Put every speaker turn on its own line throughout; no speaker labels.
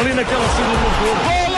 Ali naquela segunda golo! Jackson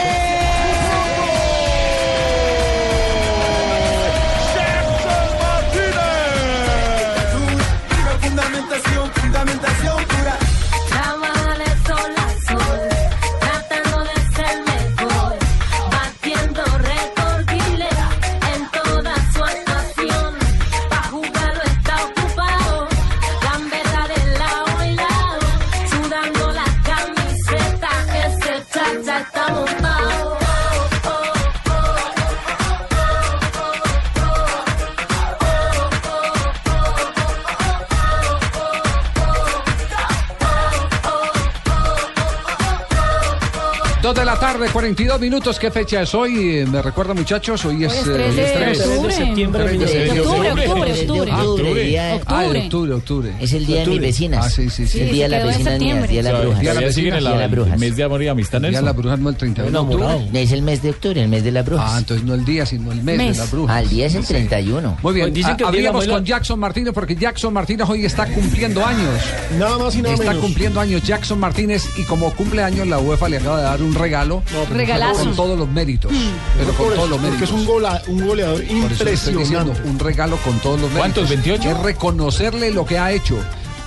42 minutos. ¿Qué fecha es hoy? Eh, ¿Me recuerda, muchachos? Hoy es,
Hoy es
eh,
3 de
tres.
octubre.
septiembre,
de septiembre.
Octubre, octubre,
de
octubre.
octubre, día de-
Ah, de
Octubre.
octubre, octubre.
Es el día de mis
Octubre.
vecinas.
Ah, sí, sí, sí.
Sí,
El día de las vecinas mías, día de las brujas.
Día de
de las brujas.
el mes de amor y amistad,
El día de la
Nelson.
bruja no el 31 de octubre.
Es el mes de octubre, el mes de las brujas.
Ah, entonces no el día, sino el mes, de la bruja.
Ah, el día es el 31.
Muy bien,
Pues dicen
ah,
que de abuela-
con Jackson Martínez porque Jackson Martínez hoy está cumpliendo años.
Nada más y nada
Está
menos.
cumpliendo años Jackson Martínez y como cumple años la UEFA le acaba de dar un regalo
Regalazo.
con todos los méritos. Pero con todos los
porque
méritos.
es un, gola- un goleador impresionante.
un regalo con todos los méritos.
¿Cuántos, 28?
Es reconocerle lo que ha hecho.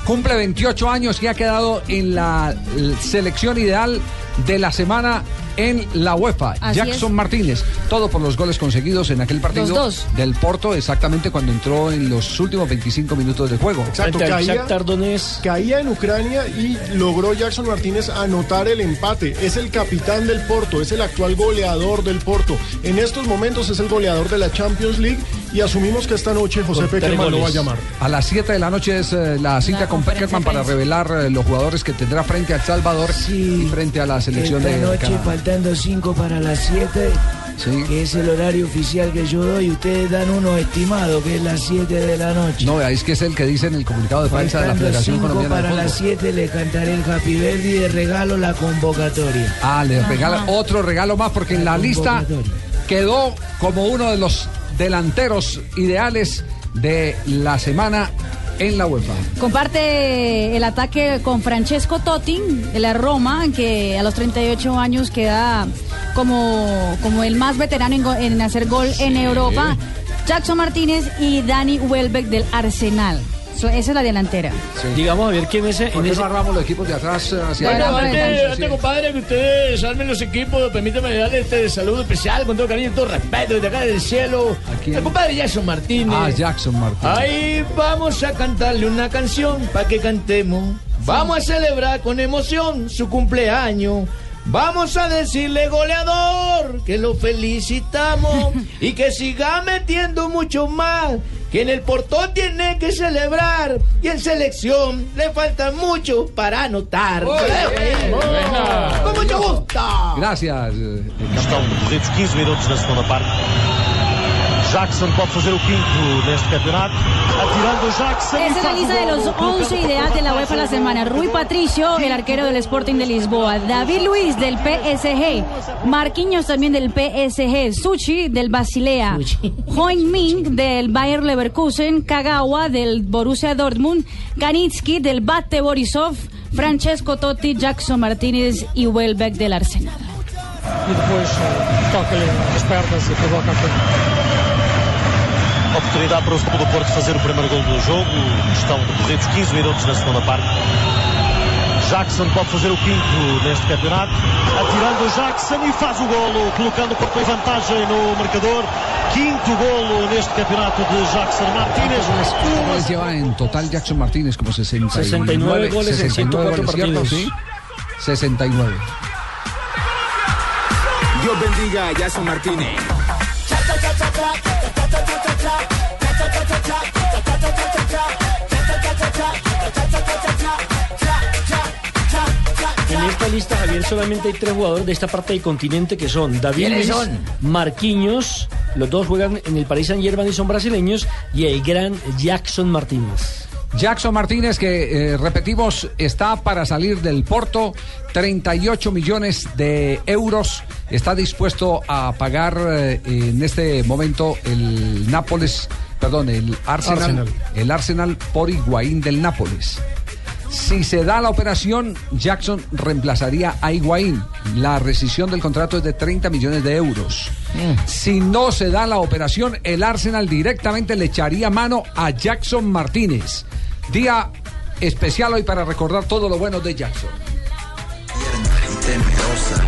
Cumple 28 años y ha quedado en la selección ideal de la semana en la UEFA.
Así
Jackson
es.
Martínez, todo por los goles conseguidos en aquel partido
Los dos.
del Porto, exactamente cuando entró en los últimos 25 minutos de juego.
Exacto, caía en Ucrania y logró Jackson Martínez anotar el empate. Es el capitán del Porto, es el actual goleador del Porto. En estos momentos es el goleador de la Champions League y asumimos que esta noche José Peckerman lo va a llamar.
A las 7 de la noche es eh, la cita con Peckerman para revelar eh, los jugadores que tendrá frente a El Salvador
Sí.
y frente a la selección
Esta
de
noche
Canadá.
faltando 5 para las 7,
Sí.
que es el horario oficial que yo doy. Ustedes dan uno estimado, que es las 7 de la noche.
No, es que es el que dice en el comunicado de prensa de la Federación
5
Colombiana
para
de
las
Fútbol.
7 le cantaré el Happy Birthday y de regalo la convocatoria.
Ah, le regala otro regalo más porque en la lista quedó como uno de los delanteros ideales de la semana en la UEFA.
Comparte el ataque con Francesco Totti de la Roma, que a los 38 años queda como, como el más veterano en, go- en hacer gol en Europa. Jackson Martínez y Dani Welbeck del Arsenal. So, esa es la delantera.
Digamos, a ver quién es
¿Por
en ese...
armamos los equipos de atrás eh, hacia
Bueno,
adelante?
antes-
Antes,
sí?
compadre, que ustedes armen los equipos, permítame darle este saludo especial con todo cariño y todo respeto desde acá del cielo. El compadre Jackson Martínez.
Ah, Jackson Martínez.
Ahí vamos a cantarle una canción para que cantemos. Vamos a celebrar con emoción su cumpleaños. Vamos a decirle goleador que lo felicitamos y que siga metiendo mucho más. Que en el portón tiene que celebrar y en selección le falta mucho para anotar. Con mucho gusto.
Gracias. eh,
Estão decorridos 15 minutos na segunda parte. Jackson pode fazer o quinto neste campeonato. Atirando Jackson.
Esa es la lista de los
colocando
11
por
ideales de la UEFA la semana. Rui Patricio, el arquero del Sporting de Lisboa. David Luis del PSG. Marquinhos también del PSG. Suchi del Basilea. Hoin Min del Bayer Leverkusen. Kagawa del Borussia Dortmund. Kanitsky del Bate Borisov. Francesco Totti, Jackson Martínez y Welbeck del Arsenal.
e depois eh, toca-lhe as pernas e provoca a
Oportunidade para o Futebol do Porto fazer o primeiro gol do jogo. Estão decorridos 15 minutos na segunda parte. Jackson pode fazer o quinto neste campeonato. Atirando o Jackson e faz o golo, colocando o Porto em vantagem no marcador. Quinto golo neste campeonato de Jackson Martínez.
goles lleva en total Jackson Martínez como 69,
69 goles en 104
goles, ¿cierto?
partidos.
Sí, 69.
Dios bendiga a Jason Martínez.
En esta lista, Javier, solamente hay tres jugadores de esta parte del continente que son David
¿Quiénes
Luiz,
son?
Marquinhos, los dos juegan en el Paris Saint Germain y son brasileños, y el gran Jackson Martínez.
Jackson Martínez, que eh, repetimos, está para salir del Porto, 38 millones de euros. Está dispuesto a pagar eh, en este momento el Nápoles, perdón, el Arsenal,
Arsenal.
el Arsenal por Higuaín del Nápoles. Si se da la operación, Jackson reemplazaría a Higuaín. La rescisión del contrato es de 30 millones de euros. Si no se da la operación, el Arsenal directamente le echaría mano a Jackson Martínez. Día especial hoy para recordar todo lo bueno de Jackson.
Temerosa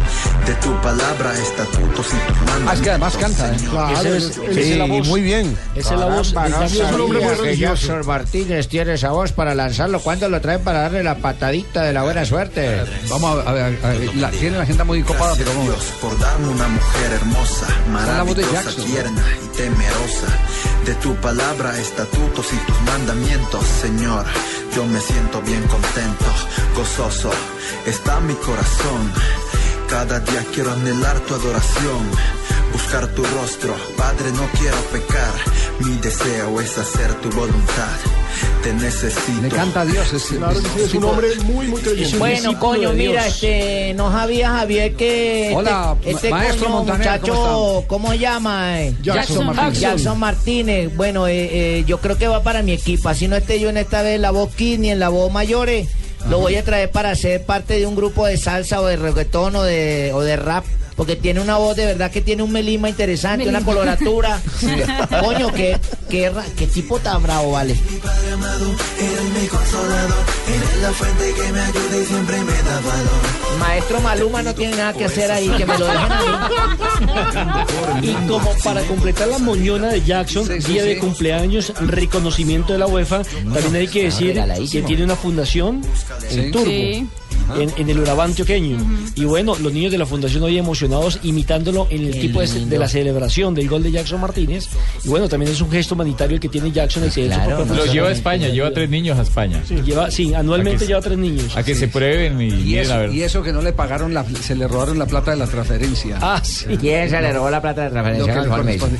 de tu palabra, estatutos y tus.
Ah, es que además canta.
Claro,
es-
él-
la voz.
muy bien.
Esa es la voz
Caramba, no
Jackson
es un hombre muy
sabía que. Jackson Martínez tiene esa voz para lanzarlo. ¿Cuándo lo traen para darle la patadita de la buena suerte?
Vamos a ver, a ver, la- tiene la agenda muy copada, pero vamos.
Dios por darme una mujer hermosa,
la voz de
maravillosa, tierna y temerosa. De tu palabra, estatutos y tus mandamientos, Señor. Yo me siento bien contento, gozoso. Está mi corazón. Cada día quiero anhelar tu adoración, buscar tu rostro. Padre, no quiero pecar. Mi deseo es hacer tu voluntad. Te necesito.
Le canta a Dios. Es,
Claro sí, es un hombre muy, muy creyente.
Bueno, coño, mira, este, no sabía Javier que este,
Hola,
este
ma- maestro
coño,
Montaner,
muchacho,
¿cómo
¿cómo, se llama? eh?
Jackson
Martínez.
Jackson Martínez. Bueno, eh, eh, yo creo que va para mi equipo. Así no esté yo en esta vez en la voz Kid ni en la voz mayores. Lo voy a traer para ser parte de un grupo de salsa o de reggaetón o de, o de rap. Porque tiene una voz de verdad que tiene un melima interesante, una coloratura. Coño, qué, qué, ra- qué tipo tan bravo, vale.
Padre amado, eres mi consolador, eres la fuente que me ayuda y siempre me da valor.
Maestro Maluma no tiene nada que hacer ahí, que me lo dejen a mí.
Y como para completar la moñona de Jackson,
Sí, sí,
día de cumpleaños, reconocimiento de la UEFA, también hay que decir que tiene una fundación en Turbo.
Sí.
En, en el Urabá antioqueño. Y bueno, los niños de la fundación hoy emocionados imitándolo en el
Qué
tipo de, de la celebración del gol de Jackson Martínez. Y bueno, también es un gesto humanitario el que tiene Jackson. El que
claro, no
Lo lleva a España, lleva tres niños a España.
Lleva, sí, anualmente
A
lleva tres niños.
A que se prueben y,
Y
miren a
eso,
ver.
y eso que no le pagaron, la, se le robaron la plata de la transferencia.
Ah, sí.
¿Quién se le robó la plata de
Lo
transferencia?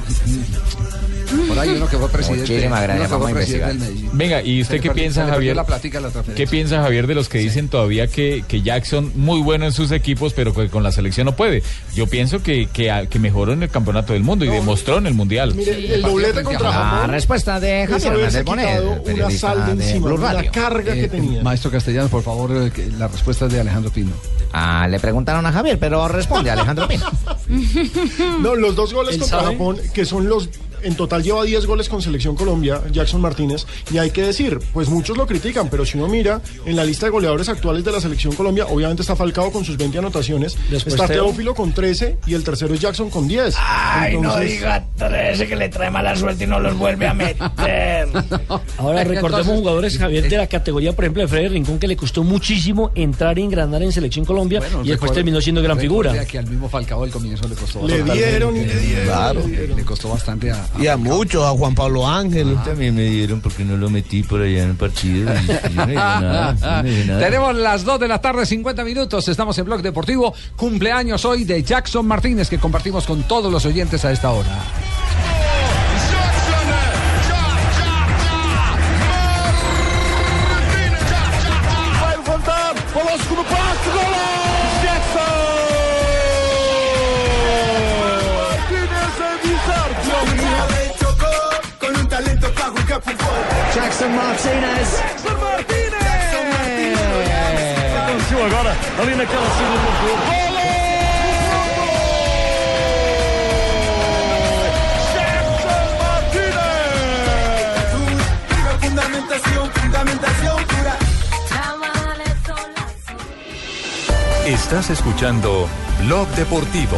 Por ahí uno que fue presidente.
Muchísimas gracias, vamos a investigar.
Venga, ¿y usted qué piensa, Javier?
la plática de la.
¿Qué piensa Javier de los que dicen todavía que, que Jackson muy bueno en sus equipos, pero que con la selección no puede? Yo pienso que, que, mejoró en el campeonato del mundo y demostró en el mundial.
Mire, el doblete contra
La
Japón
respuesta de Javier Hernández Bonet,
una sal de
de
encima, una
Radio.
carga que
Eh,
tenía.
Maestro Castellano, por favor, eh, la respuesta es de Alejandro Pino.
Ah, le preguntaron a Javier, pero responde Alejandro Pino.
No, los dos goles
¿Él
contra
sabe?
Japón, que son los. En total lleva 10 goles con Selección Colombia, Jackson Martínez. Y hay que decir, pues muchos lo critican, pero si uno mira en la lista de goleadores actuales de la Selección Colombia, obviamente está Falcao con sus 20 anotaciones,
Después
está. Teófilo con 13 y el tercero es Jackson con 10.
Ay, no diga 13 que le trae mala suerte y no los vuelve a meter.
Ahora recordemos jugadores, Javier, de la categoría, por ejemplo, de Freddy Rincón, que le costó muchísimo entrar y engranar en Selección Colombia
Bueno,
y después terminó siendo gran figura.
que al mismo Falcao al comienzo le costó
Le dieron y le dieron.
Claro.
Le, le costó bastante a
Y a muchos, a Juan Pablo Ángel.
También me dieron porque no lo metí por allá en el partido. y yo no nada.
Tenemos las 2 de la tarde, 50 minutos. Estamos en Blog Deportivo. Cumpleaños hoy de Jackson Martínez, que compartimos con todos los oyentes a esta hora.
Jackson
Martinez.
Jackson Martínez!
Aconteceu agora, ali naquela
fundamentación pura.
Estás escuchando Blog Deportivo.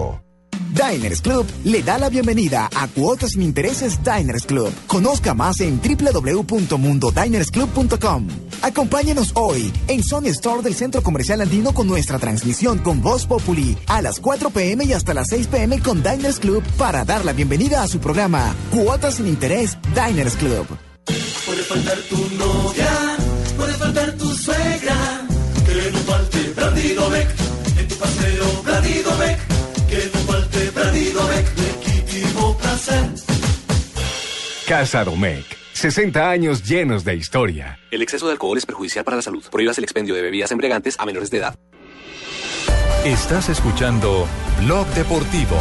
Diners Club le da la bienvenida a Cuotas sin Intereses Diners Club. Conozca más en www.mundodinersclub.com. Acompáñenos hoy en Sony Store del Centro Comercial Andino con nuestra transmisión con Voz Populi a las 4 pm y hasta las 6 pm con Diners Club para dar la bienvenida a su programa Cuotas sin Interés Diners Club.
Puede faltar tu novia, puede faltar tu suegra, que no falte en tu paseo que no falte legítimo placer.
Casa Domecq. 60 años llenos de historia.
El exceso de alcohol es perjudicial para la salud. Prohíbas el expendio de bebidas embriagantes a menores de edad.
Estás escuchando Blog Deportivo.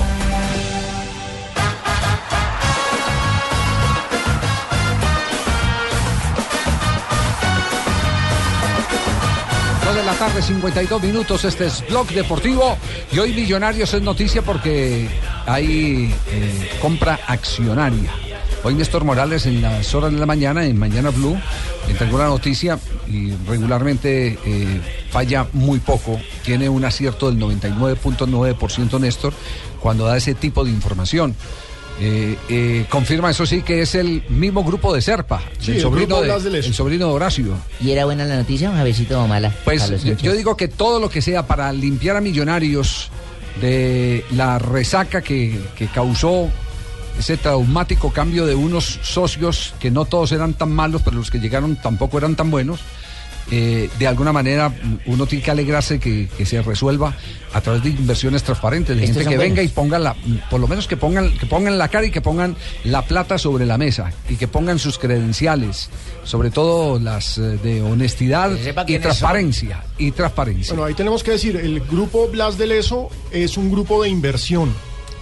La tarde, 52 minutos. Este es Blog Deportivo. Y hoy Millonarios es noticia porque hay eh, compra accionaria. Hoy Néstor Morales en las horas de la mañana, en Mañana Blue, entregó la noticia y regularmente eh, falla muy poco. Tiene un acierto del 99.9% Néstor cuando da ese tipo de información. Eh, eh, confirma eso sí que es el mismo grupo de Serpa,
Sí,
el,
el
sobrino
grupo
de, el sobrino de Horacio.
¿Y era buena la noticia, un javecito o mala?
Pues yo, yo digo que todo lo que sea para limpiar a Millonarios de la resaca que, que causó ese traumático cambio de unos socios que no todos eran tan malos, pero los que llegaron tampoco eran tan buenos. Eh, de alguna manera uno tiene que alegrarse que, que se resuelva a través de inversiones transparentes, de
Estos
gente que venga y ponga la, por lo menos que pongan, que pongan la cara y que pongan la plata sobre la mesa y que pongan sus credenciales, sobre todo las eh, de honestidad y transparencia y transparencia.
Bueno, ahí tenemos que decir, el grupo Blas de Leso es un grupo de inversión.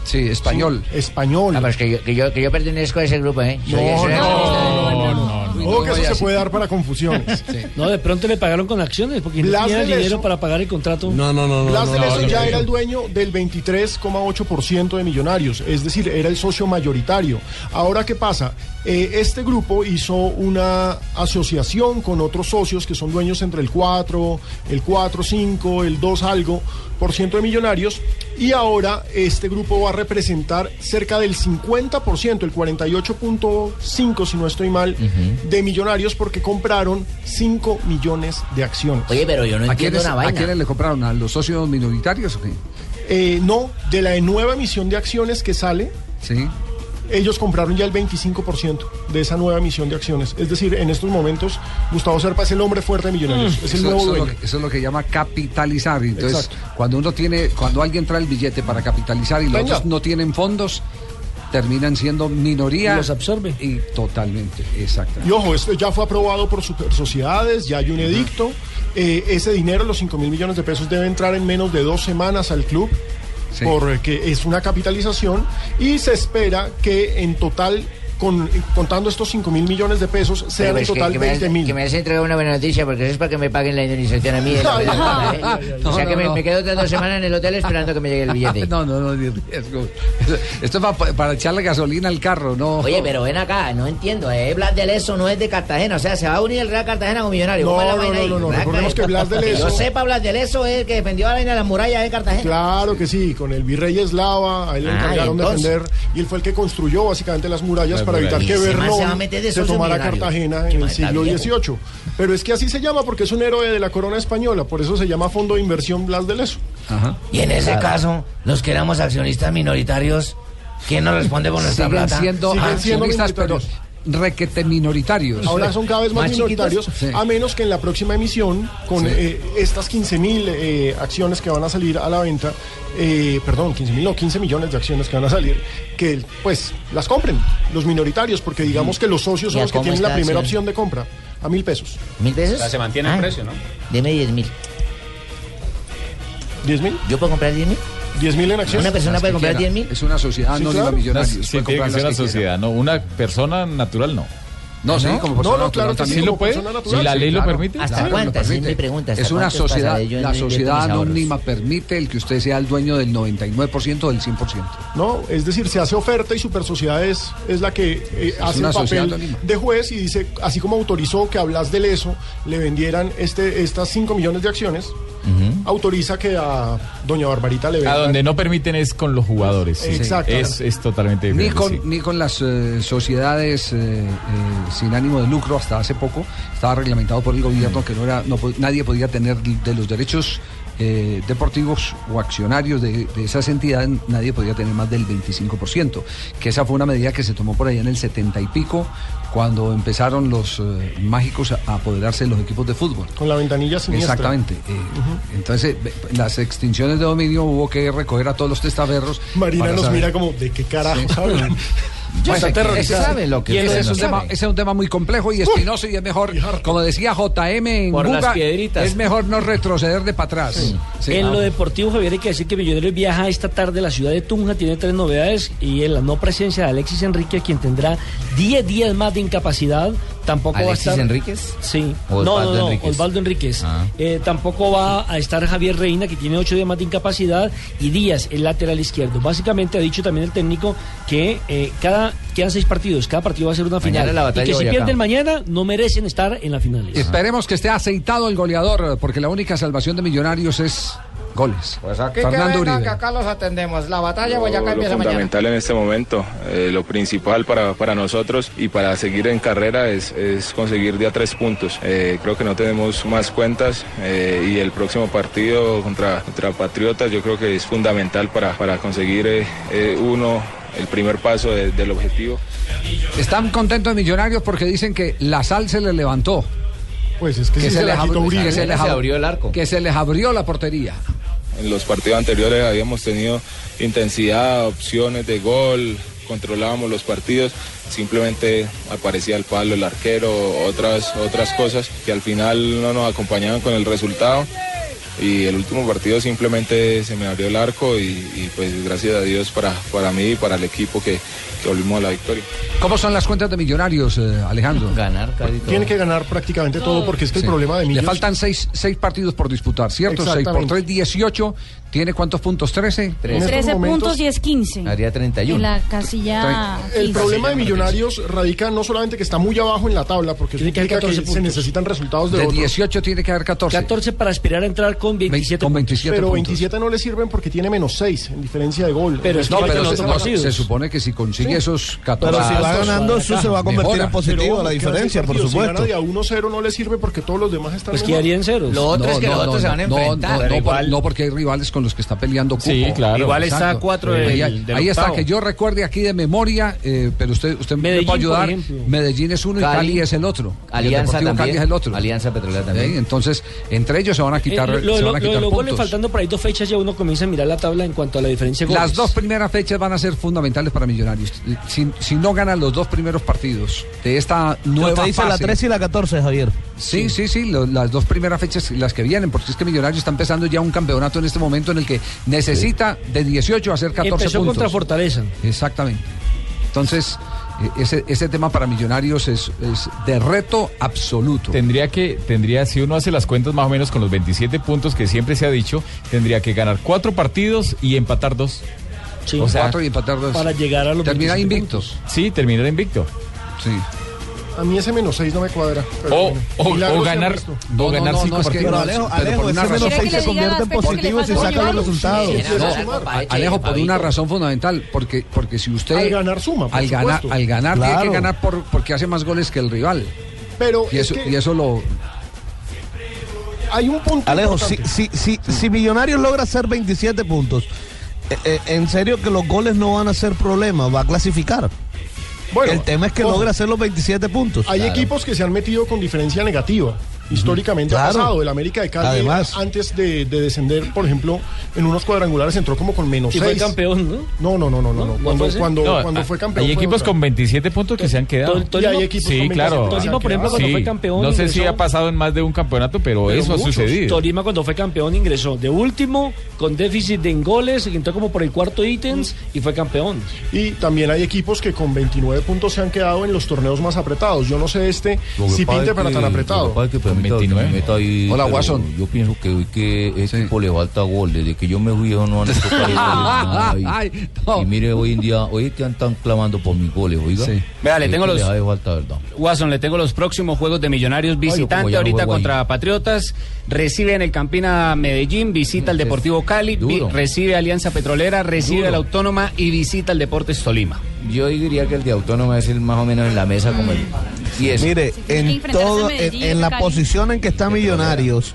Sí, español.
español.
Ah, pues que yo, que, yo, que yo pertenezco a ese grupo, ¿eh?
No, no,
accionista de-
Ojo que eso se puede dar para confusiones.
No, de pronto le pagaron con acciones porque no tenía dinero para pagar el contrato.
Blas de Leso ya era el dueño del 23,8% de Millonarios, es decir, era el socio mayoritario. Ahora, ¿qué pasa? Eh, este grupo hizo una asociación con otros socios que son dueños entre el 4, el 4, 5, el 2 algo por ciento de Millonarios y ahora este grupo va a representar cerca del 50%, el 48.5 si no estoy mal, de Millonarios porque compraron 5 millones de acciones.
Oye, pero yo no
¿A
entiendo
quiénes,
una
¿A quiénes le compraron? ¿A los socios minoritarios o qué?
Eh, no, de la nueva emisión de acciones que sale,
Sí.
Ellos compraron ya el 25% de esa nueva emisión de acciones. Es decir, en estos momentos, Gustavo Serpa es el hombre fuerte de Millonarios, es el
Mm. Eso,
nuevo
eso es lo
dueño.
que, eso es lo que llama capitalizar. Entonces,
Exacto.
cuando uno tiene, cuando alguien trae el billete para capitalizar y los otros no tienen fondos, terminan siendo minoría.
Y los absorbe.
Y totalmente, exacto.
Y ojo, esto ya fue aprobado por super sociedades, ya hay un edicto. Eh, ese dinero, los 5 mil millones de pesos, debe entrar en menos de dos semanas al club, Porque es una capitalización. Y se espera que en total, con, contando estos 5 mil millones de pesos, sean en
pues que,
total
que me,
20
has,
mil.
que me has entregado una buena noticia porque eso es para que me paguen la indemnización a mí. verdad, ¿eh? o sea
no,
que me,
no.
me quedo otras dos semanas en el hotel esperando que me llegue el billete.
No, no, no, riesgo. Esto es para, para echarle gasolina al carro, ¿no?
Oye, pero ven acá, no entiendo. Eh, Blas de Leso no es de Cartagena, o sea, se va a unir el Real Cartagena con Millonario.
No,
¿Cómo es la
no, no, no, no,
¿Verdad
recordemos que Blas de
Que yo
Leso-
sepa, Blas de Leso es el que defendió la vaina de las murallas de Cartagena.
Claro que sí, con el virrey Eslava, a él le
Ah,
encargaron defender y él fue el que construyó básicamente las murallas
Las
para evitar que
man se va a
Bernón
meter de
se tomara. Cartagena en el siglo. XVIII. Pero es que así se llama porque es un héroe de la corona española, por eso se llama Fondo de Inversión Blas de Leso.
Y en ese caso, los que éramos accionistas minoritarios, ¿quién nos responde por nuestra
Siguen
plata?
siendo
Siguen siendo
accionistas, pero
minoritarios.
Requete minoritarios.
Ahora son cada vez más, minoritarios,
Sí.
a menos que en la próxima emisión, con
Sí.
eh, estas 15 mil eh, acciones que van a salir a la venta, eh, perdón, 15 mil, no, 15 millones de acciones que van a salir, que pues las compren los minoritarios, porque digamos que los socios
¿Y
son los que tienen la primera
acción?
opción de compra, a mil pesos.
¿Mil pesos?
O sea, se mantiene el
Ah,
precio, ¿no?
Deme diez mil.
¿10 mil?
¿Yo puedo comprar diez mil?
10 mil en acciones.
¿Una persona puede comprar 10 mil?
Es una sociedad
Sí,
anónima
claro.
millonarios.
Sí,
puede
tiene que ser una sociedad, no una persona natural no.
No, sí, como persona
No, no,
natural
claro que
también.
sí,
lo puede? Si la
sí,
ley lo
claro.
permite.
¿Hasta
Claro,
cuántas? Sí,
permite.
mi pregunta. ¿hasta
Es una sociedad, la
no
sociedad anónima permite el que usted sea el dueño del 99% o del 100%.
No, es decir, se hace oferta y Super Sociedad es, es la que eh, hace el papel de juez y dice, así como autorizó que a Blas del ESO le vendieran este, estas 5 millones de acciones, autoriza que a Doña Barbarita le
A
vendan.
donde no permiten es con los jugadores. sí.
Exacto.
Es, es totalmente
Ni
diferente.
con,
sí.
ni con las eh, sociedades eh, eh, sin ánimo de lucro hasta hace poco estaba reglamentado por el gobierno que no era no nadie podía tener de los derechos eh, deportivos o accionarios de, de esas entidades nadie podía tener más del 25% que esa fue una medida que se tomó por allá en el 70 y pico cuando empezaron los eh, mágicos a apoderarse de los equipos de fútbol
Con la ventanilla siniestra.
Exactamente. eh, Entonces, las extinciones de dominio hubo que recoger a todos los testaferros.
Marina nos
saber-
mira como, ¿de qué carajo
Sí. Yo
Está
sé que
aterrorizada.
se sabe lo que
Y
ese
ese
es, un tema, ese es un tema muy complejo y espinoso y es mejor, como decía JM en
Por las piedritas.
es mejor no retroceder de para atrás. Sí,
en
ah.
lo deportivo, Javier, hay que decir que Millonarios viaja esta tarde a la ciudad de Tunja, tiene tres novedades y en la no presencia de Alexis Enrique, quien tendrá 10 días más de incapacidad, tampoco va a
¿Alexis
estar...
Enríquez?
Sí.
¿O
no,
Osvaldo
no, no,
Enríquez?
Osvaldo Enríquez.
Ah.
Eh, tampoco va a estar Javier Reina, que tiene 8 días más de incapacidad, y Díaz, el lateral izquierdo. Básicamente ha dicho también el técnico que eh, cada quedan seis partidos, cada partido va a ser una
Mañana
final.
la batalla
y que si pierden mañana, no merecen estar en la finales.
Esperemos que esté aceitado el goleador, porque la única salvación de Millonarios es goles.
Pues aquí
Fernando
que vengan,
Uribe.
que acá los atendemos. La batalla
Lo,
Boyacá
lo
empieza mañana.
fundamental en este momento, eh, lo principal para, para nosotros y para seguir en carrera es, es conseguir de a tres puntos. Eh, creo que no tenemos más cuentas eh, y el próximo partido contra, contra Patriotas yo creo que es fundamental para, para conseguir eh, eh, uno, el primer paso de- del objetivo.
Están contentos Millonarios porque dicen que la sal se les levantó.
Pues es que, sí se, quitó Uribe.
que se les ab-
abrió el arco.
Que se les abrió la portería.
En los partidos anteriores habíamos tenido intensidad, opciones de gol, controlábamos los partidos, simplemente aparecía el palo, el arquero, otras, otras cosas que al final no nos acompañaban con el resultado. Y el último partido simplemente se me abrió el arco y, pues gracias a Dios para, para mí y para el equipo que, que volvimos a la victoria.
¿Cómo son las cuentas de Millonarios, eh, Alejandro?
Ganar, casi todo.
Tiene que ganar prácticamente todo porque es que
Sí.
el problema de
Le
Millos...
faltan seis, seis partidos por disputar, ¿cierto? 6 por
Exactamente.
3, 18. ¿Tiene cuántos puntos? 13.
En estos
13
momentos-
puntos y es 15.
Haría 31.
En la casilla.
El
15.
problema de Millonarios radica no solamente que está muy abajo en la tabla, porque
Tiene que haber
implica que
14
se necesitan resultados de,
De
otros.
18 tiene que haber 14.
14 para aspirar a entrar con 27
con
puntos.
27
Pero
puntos.
27 no le sirven porque tiene menos 6 en diferencia de gol.
Pero es
No,
que
pero
los
se,
otros partidos.
se supone que si consigue esos 14
Pero si va ganando, eso se va a convertir
Mejora.
en positivo
Pero
la diferencia, por supuesto.
Si gana de a 1-0 no le sirve porque todos los demás están
Pues
mejor.
quedarían ceros.
Lo otro es que los otros se van a
no,
enfrentar.
No, no, no, porque hay rivales con los que está peleando cupo.
Sí, claro.
Igual está a cuatro
Sí.
del-
ahí
del
ahí está, que yo recuerde aquí de memoria, eh, pero usted, usted
Medellín,
me puede ayudar. Medellín es uno y
Cali.
Cali es el otro. Y el
también.
Cali es el otro.
Alianza Petrolera
¿Eh?
también.
Entonces, entre ellos se van a
Eh,
quitar,
lo, lo-
se van a
lo de
quitar puntos.
faltando por ahí dos fechas ya uno comienza a mirar la tabla en cuanto a la diferencia de goles.
Las dos primeras fechas van a ser fundamentales para Millonarios. Si, si no ganan los dos primeros partidos de esta nueva
dice la
fase-
13 y la 14, Javier.
Sí, sí, sí, lo- las dos primeras fechas, las que vienen, porque es que Millonarios está empezando ya un campeonato en este momento en el que necesita de 18 a hacer 14
Empezó
puntos.
contra Fortaleza.
Exactamente. Entonces, eh, ese, ese tema para Millonarios es, es de reto absoluto.
Tendría que, tendría, si uno hace las cuentas más o menos con los 27 puntos que siempre se ha dicho, tendría que ganar cuatro partidos y empatar dos.
Sí.
O sea,
Cuatro y empatar dos.
Para llegar a los
Terminar
27
invictos.
Sí, terminar invicto.
Sí.
A mí ese menos 6 no me cuadra.
O, o- o ganar,
visto.
No,
o
no,
ganar
no,
cinco
no, es que.
Pero Alejo,
pero
Alejo,
por una
ese
razón-
menos
¿Quiere
6
que
se convierte en positivo si saca los resultados.
Alejo, por una razón fundamental, porque, porque si usted...
Al ganar suma, por
al ganar, al ganar tiene
Claro.
que ganar por, porque hace más goles que el rival.
Pero
Y
es
eso,
que
y eso lo...
hay un punto
Alejo, si, si, si, si Millonarios logra hacer 27 puntos, eh, eh, en serio que los goles no van a ser problema, va a clasificar.
Bueno,
el tema es que logra hacer los 27 puntos.
Hay equipos que se han metido con diferencia negativa. Históricamente ha
Claro.
pasado. El América de Cali,
Además.
antes de, de descender, por ejemplo, en unos cuadrangulares entró como con menos
Y fue
seis.
campeón, ¿no?
No, no, no, no, no. no. Cuando,
fue
cuando,
No,
cuando
ah,
fue campeón.
Hay
fue
equipos con 27 puntos que se han quedado.
Y hay equipos
Sí, claro.
27
Tolima, por ejemplo, cuando
Sí,
fue campeón,
no sé si ha pasado en más de un campeonato, pero, eso ha sucedido.
Tolima cuando fue campeón ingresó de último, con déficit de en goles, entró como por el cuarto ítems y fue campeón.
Y también hay equipos que con 29 puntos se han quedado en los torneos más apretados. Yo no sé este si pinte para tan apretado.
Pasa es que permita-
29.
me meta ahí,
Hola, Watson.
Yo pienso que hoy que este equipo le falta gol. Desde que yo me fui, no han hecho casi goles, nada ahí.
Ay, no.
Y mire, hoy en día, hoy que están clamando por mis goles, oiga.
Sí.
Vea, le tengo los-
Le falta, ¿verdad?
Watson, le tengo los próximos juegos de Millonarios visitante
no
ahorita
ahí.
contra Patriotas. Recibe en el Campina Medellín, visita al Deportivo Cali, vi- recibe Alianza Petrolera, recibe
Duro.
a la Autónoma y visita al Deportes Tolima.
Yo diría que el de Autónoma es el más o menos en la mesa como el 10.
Mire, en todo, en, la posición en que está Millonarios,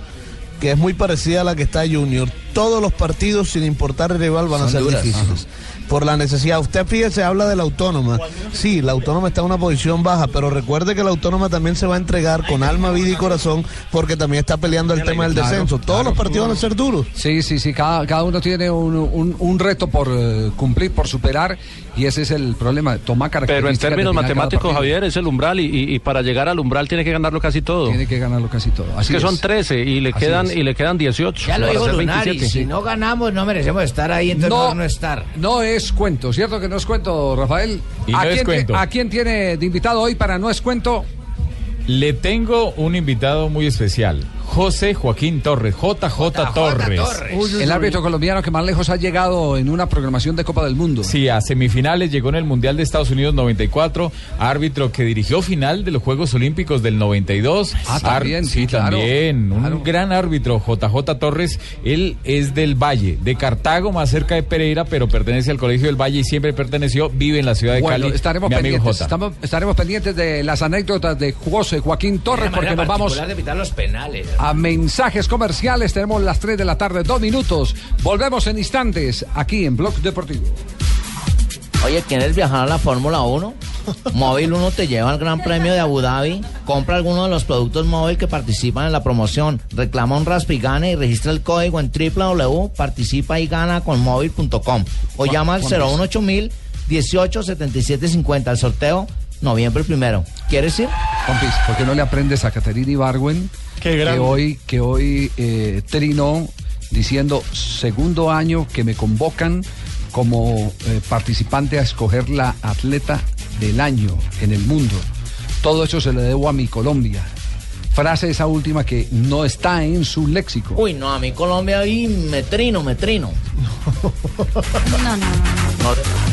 que es muy parecida a la que está Junior, todos los partidos, sin importar el rival, van a
Son
ser
duras.
difíciles. Por la necesidad. Usted fíjese, habla de la autónoma. Sí, la autónoma está en una posición baja, pero recuerde que la autónoma también se va a entregar con alma, vida y corazón, porque también está peleando el tema del descenso. Todos los partidos van a ser duros.
Sí, sí, sí, cada, cada uno tiene un, un- un reto por eh, cumplir, por superar, y ese es el problema. Toma
Pero en términos matemáticos. Javier, es el umbral y, y- y para llegar al umbral tiene que ganarlo casi todo.
Tiene que ganarlo casi todo.
Es
Así
que son
es.
13 y le
Así
quedan
es.
y le quedan 18.
Ya lo dijo Lunari,
27.
si no ganamos no merecemos estar ahí, entonces
No.
no estar.
No es cuento, ¿cierto que no es cuento, Rafael?
Y
¿A,
no es
quién,
cuento.
¿A quién tiene de invitado hoy para no es cuento?
Le tengo un invitado muy especial, José Joaquín Torres, JJ Torres.
El árbitro colombiano que más lejos ha llegado en una programación de Copa del Mundo.
Sí, a semifinales llegó en el Mundial de Estados Unidos 94, árbitro que dirigió final de los Juegos Olímpicos del 92.
Ah, también, sí,
sí,
claro.
también, un
Claro.
gran árbitro, JJ Torres. Él es del Valle, de Cartago, más cerca de Pereira, pero pertenece al Colegio del Valle y siempre perteneció, vive en la ciudad de
Bueno,
Cali.
estaremos
mi amigo
pendientes.
Jota.
estamos- estaremos pendientes de las anécdotas de José Joaquín Torres, porque nos vamos
de evitar los penales.
A mensajes comerciales. Tenemos las 3 de la tarde, dos minutos. Volvemos en instantes aquí en Blog Deportivo.
Oye, ¿quieres viajar a la Fórmula 1? Móvil 1 te lleva al Gran Premio de Abu Dhabi. Compra alguno de los productos móvil que participan en la promoción. Reclama un raspa y gana y registra el código en www.participa y gana con móvil.com o llama al
Juan Luis.
018 mil 18 77 50 al sorteo noviembre primero. ¿Quieres ir?
Compis, ¿por qué no le aprendes a Caterina Ibargüen?
Qué
que
grande.
hoy, que hoy eh, trinó diciendo segundo año que me convocan como eh, participante a escoger la atleta del año en el mundo. Todo eso se le debo a mi Colombia. Frase esa última que no está en su léxico.
Uy, no, a mí Colombia ahí me trino, me trino.
No, no, no.
No,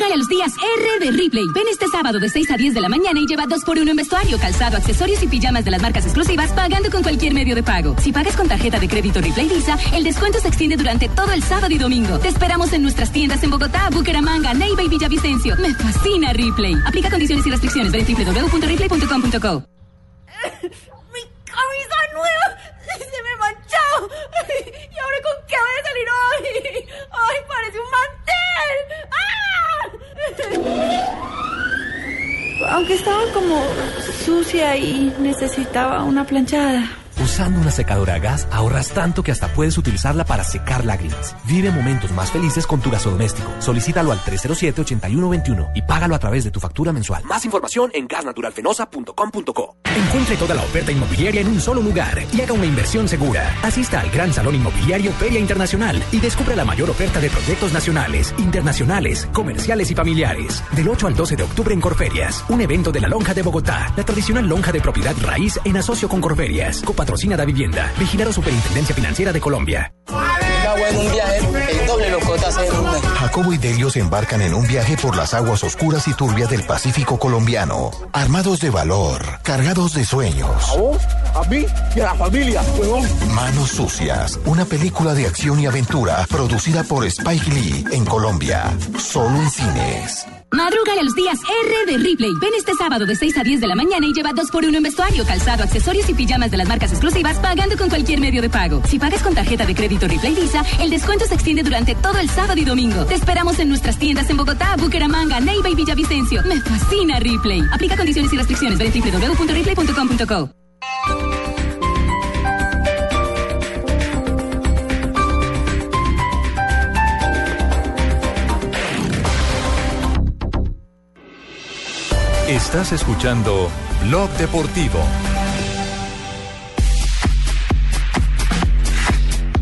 Madruga a los días R de Ripley. Ven este sábado de 6 a 10 de la mañana y lleva 2 por 1 en vestuario, calzado, accesorios y pijamas de las marcas exclusivas pagando con cualquier medio de pago. Si pagas con tarjeta de crédito Ripley Visa, el descuento se extiende durante todo el sábado y domingo. Te esperamos en nuestras tiendas en Bogotá, Bucaramanga, Neiva y Villavicencio. Me fascina Ripley. Aplica condiciones y restricciones. Ven en www.ripley.com.co.
¡Mi camisa nueva! ¡Se me manchó! ¿Y ahora con qué voy a salir hoy? ¡Ay, parece un mantel! ¡Ah! Aunque estaba como sucia y necesitaba una planchada.
Usando una secadora a gas ahorras tanto que hasta puedes utilizarla para secar lágrimas. Vive momentos más felices con tu gasodoméstico. Solicítalo al 307-8121 y págalo a través de tu factura mensual.
Más información en gasnaturalfenosa.com.co. Encuentre toda la oferta inmobiliaria en un solo lugar y haga una inversión segura. Asista al Gran Salón Inmobiliario Feria Internacional y descubra la mayor oferta de proyectos nacionales, internacionales, comerciales y familiares. Del 8 al 12 de octubre en Corferias, un evento de la Lonja de Bogotá, la tradicional lonja de propiedad raíz en asocio con Corferias. Copatrocina da vivienda. Vigilado Superintendencia Financiera de Colombia.
bueno un viaje, el doble locotas en un mes.
Jacobo y Delio se embarcan en un viaje por las aguas oscuras y turbias del Pacífico colombiano, armados de valor, cargados de sueños.
A mí y a la familia, huevón.
Manos Sucias, una película de acción y aventura producida por Spike Lee en Colombia, solo en cines.
Madrúgale a los días R de Ripley. Ven este sábado de 6 a 10 de la mañana y lleva 2 por 1 en vestuario, calzado, accesorios y pijamas de las marcas exclusivas pagando con cualquier medio de pago. Si pagas con tarjeta de crédito Ripley Visa, el descuento se extiende durante todo el sábado y domingo. Te esperamos en nuestras tiendas en Bogotá, Bucaramanga, Neiva y Villavicencio. Me fascina Ripley. Aplica condiciones y restricciones. Ven en www.ripley.com.co.
Estás escuchando Blog Deportivo.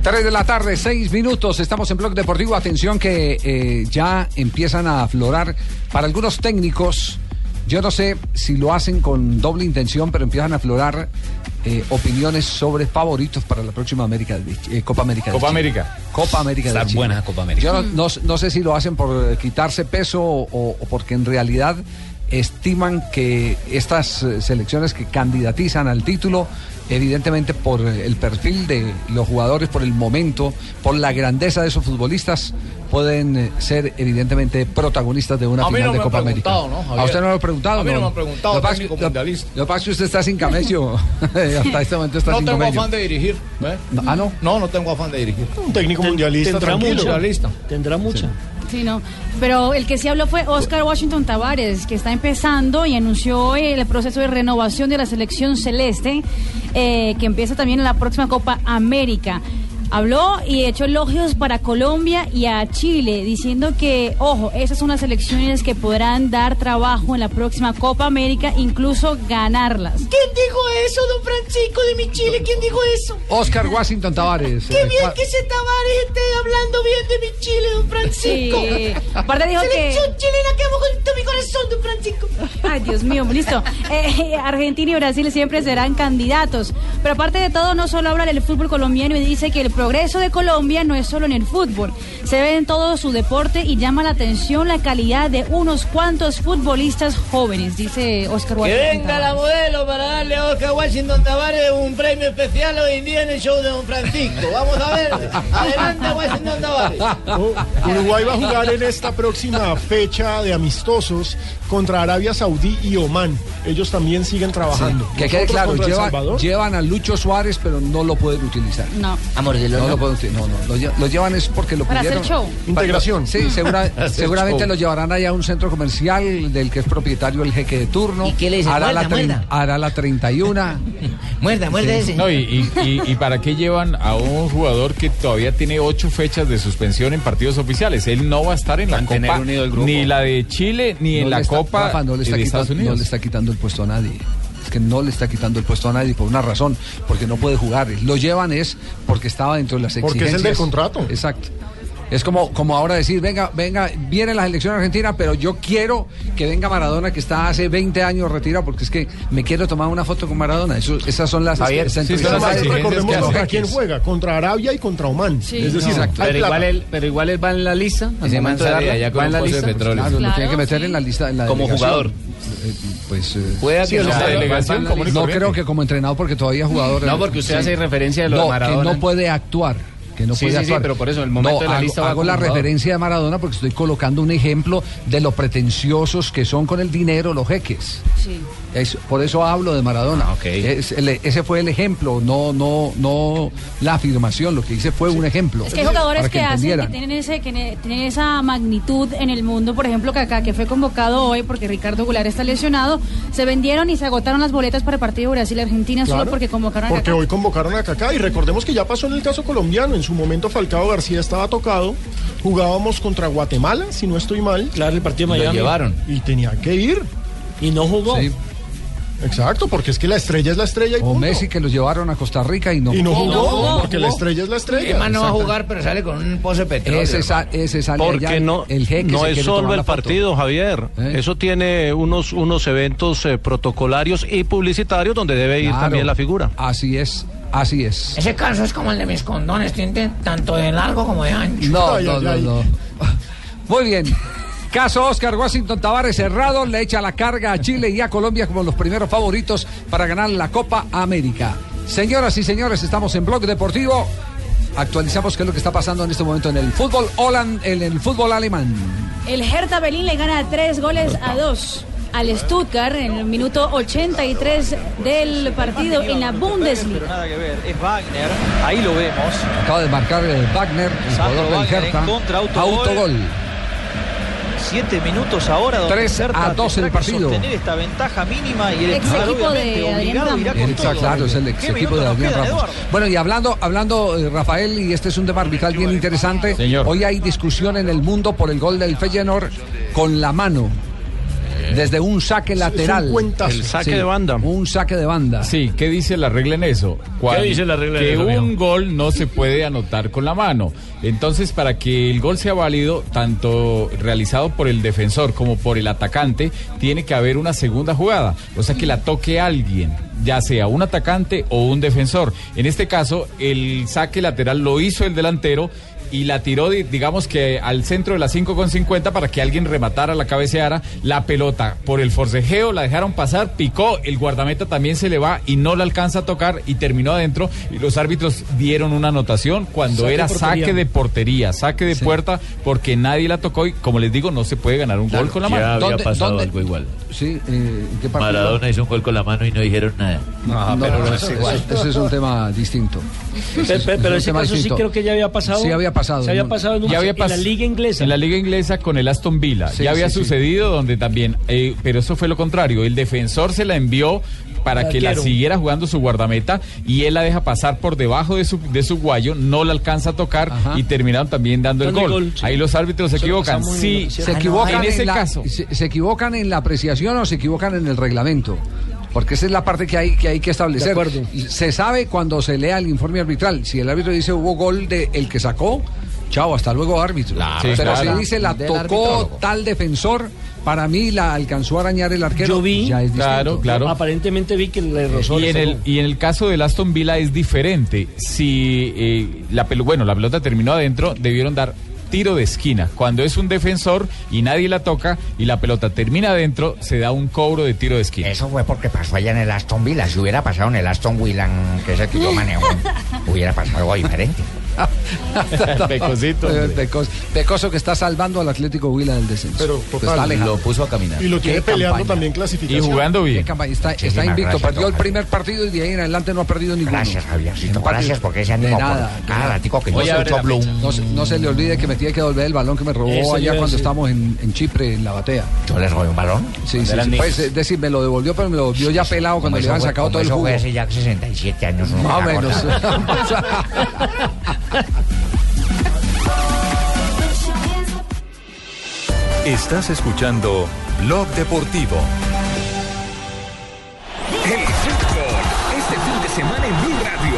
3 de la tarde, 6 minutos. Estamos en Blog Deportivo. Atención que eh, ya empiezan a aflorar para algunos técnicos. Yo no sé si lo hacen con doble intención, pero empiezan a aflorar eh, opiniones sobre favoritos para la próxima América de- eh, Copa América.
Copa. América.
Copa América de Chile.
buena Copa América.
Yo no, no- no sé si lo hacen por quitarse peso o, o porque en realidad estiman que estas eh, selecciones que candidatizan al título, evidentemente por eh, el perfil de los jugadores, por el momento, por la grandeza de esos futbolistas, pueden eh, ser evidentemente protagonistas de una
A mí
final
no
de Copa América.
¿no?
¿A usted no lo he preguntado?
A mí no me han preguntado,
Lo
técnico
lo-
mundialista.
Lo que pasa es que usted está sin camello. Hasta este momento está
No
sin
tengo
camello.
afán de dirigir. ¿eh?
Ah, no.
No, no tengo afán de dirigir.
Un técnico mundialista,
Tendrá
tranquilo.
mucho.
Mundialista.
Tendrá mucha.
Sí, no. Pero el que sí habló fue Oscar Washington Tavares, que está empezando y anunció el proceso de renovación de la selección celeste, eh, que empieza también en la próxima Copa América. Habló y echó elogios para Colombia y a Chile, diciendo que, ojo, esas son las selecciones que podrán dar trabajo en la próxima Copa América, incluso ganarlas.
¿Quién dijo eso, don Francisco de mi Chile? ¿Quién dijo eso?
Oscar Washington Tavares.
Qué
eh,
bien que ese Tavares esté hablando bien de mi Chile, don Francisco.
Sí. Aparte dijo que-
Selección chilena que amo con todo mi corazón, don Francisco.
Ay, Dios mío, listo. Eh, Argentina y Brasil siempre serán candidatos. Pero aparte de todo, no solo habla del fútbol colombiano y dice que el progreso de Colombia no es solo en el fútbol. Se ve en todo su deporte y llama la atención la calidad de unos cuantos futbolistas jóvenes, dice Oscar
Que
Washington.
venga la modelo para darle a Oscar Washington Tavares un premio especial hoy en día en el show de don Francisco. Vamos a ver. Adelante, Washington Tavares.
Uruguay va a jugar en esta próxima fecha de amistosos contra Arabia Saudí y Omán. Ellos también siguen trabajando.
Que quede claro, lleva- llevan a Lucho Suárez, pero no lo pueden utilizar.
No.
No lo pueden utilizar. No, no, lo, lle- lo llevan es porque lo
Para hacer
pidieron.
show.
Integración.
Sí, segura-
Hacer
seguramente
show.
lo llevarán allá a un centro comercial del que es propietario el jeque de turno.
¿Y qué le dice?
Hará, la,
Muerda, muerda.
hará la 31.
Muerda, muerda ese.
No, y, y- y- y para qué llevan a un jugador que todavía tiene ocho fechas de suspensión en partidos oficiales? Él no va a estar en la Copa,
unido el grupo.
ni la de Chile, ni
No
en la
está-
Copa
Rafa, no le está quitando, no
Unidos.
le está quitando el puesto a nadie. Es que no le está quitando el puesto a nadie por una razón, porque no puede jugar. Lo llevan es porque estaba dentro de las
Porque
exigencias.
es el del contrato.
Exacto. Es como, como ahora decir, venga, venga, viene la selección argentina, pero yo quiero que venga Maradona, que está hace 20 años retirado, porque es que me quiero tomar una foto con Maradona. Eso, esas son las
Javier, sí,
Recordemos
que
contra quién juega, contra Arabia y contra Omán.
Sí.
Es decir,
Pero igual, él, pero igual él va en la lista.
Ese man
momento de
sale
darla,
allá con
va en la
pozo de
lista.
petróleo.
Claro, lo tiene que meter
sí.
en la lista. En la
Como
delegación.
jugador.
Eh, Pues. eh,
Pueda
Sí,
que
en
no
delegación
en lista.
no creo que como entrenador, porque todavía jugador.
No, porque usted hace referencia de lo
no,
de Maradona.
que no puede actuar. Que no
Sí,
puede
sí, sí,
actuar.
pero por eso, el momento
No,
de la
hago,
lista va
hago la referencia de Maradona porque estoy colocando un ejemplo de lo pretenciosos que son con el dinero los jeques.
Sí.
Es- por eso hablo de Maradona.
Ah, ok.
Es el- ese fue el ejemplo, no, no, no la afirmación. Lo que hice fue un ejemplo.
Es que hay jugadores
para
que, hacen, que tienen, ese, que ne- tienen esa magnitud en el mundo. Por ejemplo, Kaká, que fue convocado hoy porque Ricardo Goulart está lesionado. Se vendieron y se agotaron las boletas para el partido Brasil-Argentina solo porque convocaron a
Porque
Kaká.
hoy convocaron a Kaká y recordemos que ya pasó en el caso colombiano. En su momento Falcao García estaba tocado. Jugábamos contra Guatemala, si no estoy mal.
Claro, el partido de
Lo
Miami.
llevaron.
Y tenía que ir.
Y no jugó.
Sí.
Exacto, porque es que la estrella es la estrella y
O
punto.
Messi que los llevaron a Costa Rica y no.
Y no jugó,
no jugó.
porque la estrella es la estrella.
El man no va a jugar, pero sale con un pozo de petróleo.
Ese, sa- ese sale allá,
Porque no,
el jeque
no
se
es solo el partido, Javier.
¿Eh?
Eso tiene unos, unos eventos eh, protocolarios y publicitarios donde debe ir
Claro.
también la figura.
Así es, así es.
Ese caso es como el de mis condones, tiene tanto de largo como de ancho.
No,
Ay,
no,
ay,
no,
ay.
no. Muy bien. Caso Oscar Washington Tavares cerrado, le echa la carga a Chile y a Colombia como los primeros favoritos para ganar la Copa América. Señoras y señores, estamos en Blog Deportivo. actualizamos qué es lo que está pasando en este momento en el fútbol holand, en el fútbol alemán.
El Hertha Berlín le gana tres goles a dos al Stuttgart en el minuto 83 del partido en la Bundesliga.
Pero nada que ver, es Wagner, ahí lo vemos.
Acaba de marcar eh, Wagner, el jugador del Hertha.
autogol.
Autogol.
Siete minutos ahora. donde
Tres
Hertha
a dos
tendrá
el
que
partido.
sostener esta ventaja mínima y el
Ex equipo de Adrián.
Bueno, y hablando, hablando eh, Rafael, y este es un tema arbitral bien interesante. Hoy hay discusión en el mundo por el gol del Feyenoord con la mano. Desde un saque lateral.
El saque de banda.
Un saque de banda.
Sí, ¿qué dice la regla en eso?
dice la regla en
que
eso,
un gol no se puede anotar con la mano. Entonces, para que el gol sea válido, tanto realizado por el defensor como por el atacante, tiene que haber una segunda jugada. O sea, que la toque alguien, ya sea un atacante o un defensor. En este caso, el saque lateral lo hizo el delantero y la tiró, di- digamos que al centro de la 5 con 50 para que alguien rematara la cabeceara. La pelota por el forcejeo la dejaron pasar, picó, el guardameta también se le va y no la alcanza a tocar y terminó adentro. Y los árbitros dieron una anotación cuando
Saque
era
portería.
saque de portería, saque de puerta, porque nadie la tocó y como les digo, no se puede ganar un gol con la mano.
Ya había
¿Dónde-
pasado
dónde-
algo igual.
Sí, eh, ¿qué?
Maradona hizo un gol con la mano y no dijeron nada.
No, eso- Ese es un tema distinto.
Pero,
Ese es-
pero- pero
es
ese
tema
caso sí
distinto.
creo que ya había pasado.
Sí había pasado.
Se había
¿no?
pasado en, un-
Ya había
en la liga inglesa.
En la liga inglesa con el Aston Villa.
Sí,
ya había
sí, sí.
sucedido donde también, eh, pero eso fue lo contrario. El defensor se la envió para que la siguiera jugando su guardameta y él la deja pasar por debajo de su, de su guayo, no la alcanza a tocar y terminaron también dando el gol. Ahí los árbitros se equivocan. Sí,
se equivocan
en ese
la,
caso.
Se, se equivocan en la apreciación o se equivocan en el reglamento. Porque esa es la parte que hay que, hay que establecer.
De acuerdo.
Se sabe cuando se lea el informe arbitral. Si el árbitro dice hubo gol de el que sacó, chao, hasta luego árbitro.
Sí,
Pero
claro.
si dice la tocó tal defensor, para mí la alcanzó a arañar el arquero.
Yo vi-
ya es distinto.
Claro, claro.
Aparentemente vi que le rozó.
Y en, el, y en el caso del Aston Villa es diferente. Si eh, la pelo, bueno, la pelota terminó adentro, debieron dar tiro de esquina. Cuando es un defensor y nadie la toca y la pelota termina adentro, se da un cobro de tiro de esquina.
Eso fue porque pasó allá en el Aston Villa. Si hubiera pasado en el Aston Villa, que es el que yo manejo, hubiera pasado algo diferente.
Pecosito, hombre.
Eh, Pecos- Pecoso que está salvando al Atlético Huila del descenso.
Pero total,
está.
Lo puso a caminar.
Y lo tiene peleando
campaña.
también
Y
clasificación.
jugando
Qué
bien.
Está, está invicto,
gracias,
perdió el primer partido y de ahí en adelante no ha perdido ninguno.
Gracias, Javiercito. Gracias porque ese
De
ánimo
nada,
por
de nada.
ratico que.
No se, no se le olvide que me tiene que devolver el balón que me robó
Eso
allá cuando estábamos en, en Chipre, en la batea.
Yo les robé un balón.
Sí, sí, sí. Pues, es decir, me lo devolvió, pero me lo devolvió ya pelado cuando le
eso
habían sacado todo el
eso
jugo.
fue hace ya 67 años. no
Más o menos.
Estás escuchando Blog Deportivo.
El fútbol. Este fin de semana en Blue Radio.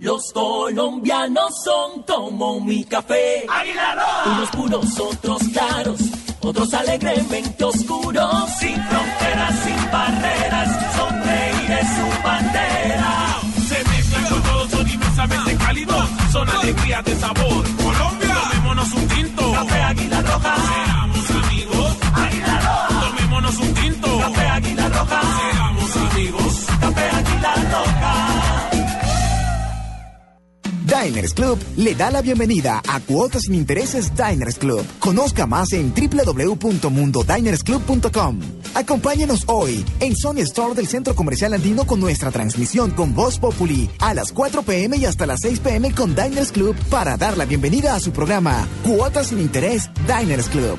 Los colombianos son como mi café. Unos puros, otros claros, otros alegremente oscuros. Sin fronteras, sin barreras, sonreír es su bandera.
Se mezclan con todos, son inmensamente cálidos, son alegrías de sabor. Colombia, tomémonos un tinto.
Café Águila Roja.
Seamos amigos.
Águila Roja.
Tomémonos un tinto.
Café Águila Roja.
Seamos amigos.
Café Águila Roja.
Diners Club le da la bienvenida a Cuotas sin Intereses Diners Club. Conozca más en www.mundodinersclub.com. Acompáñenos hoy en Sony Store del Centro Comercial Andino con nuestra transmisión con Voz Populi a las 4 pm y hasta las 6 pm con Diners Club para dar la bienvenida a su programa Cuotas sin Interés Diners Club.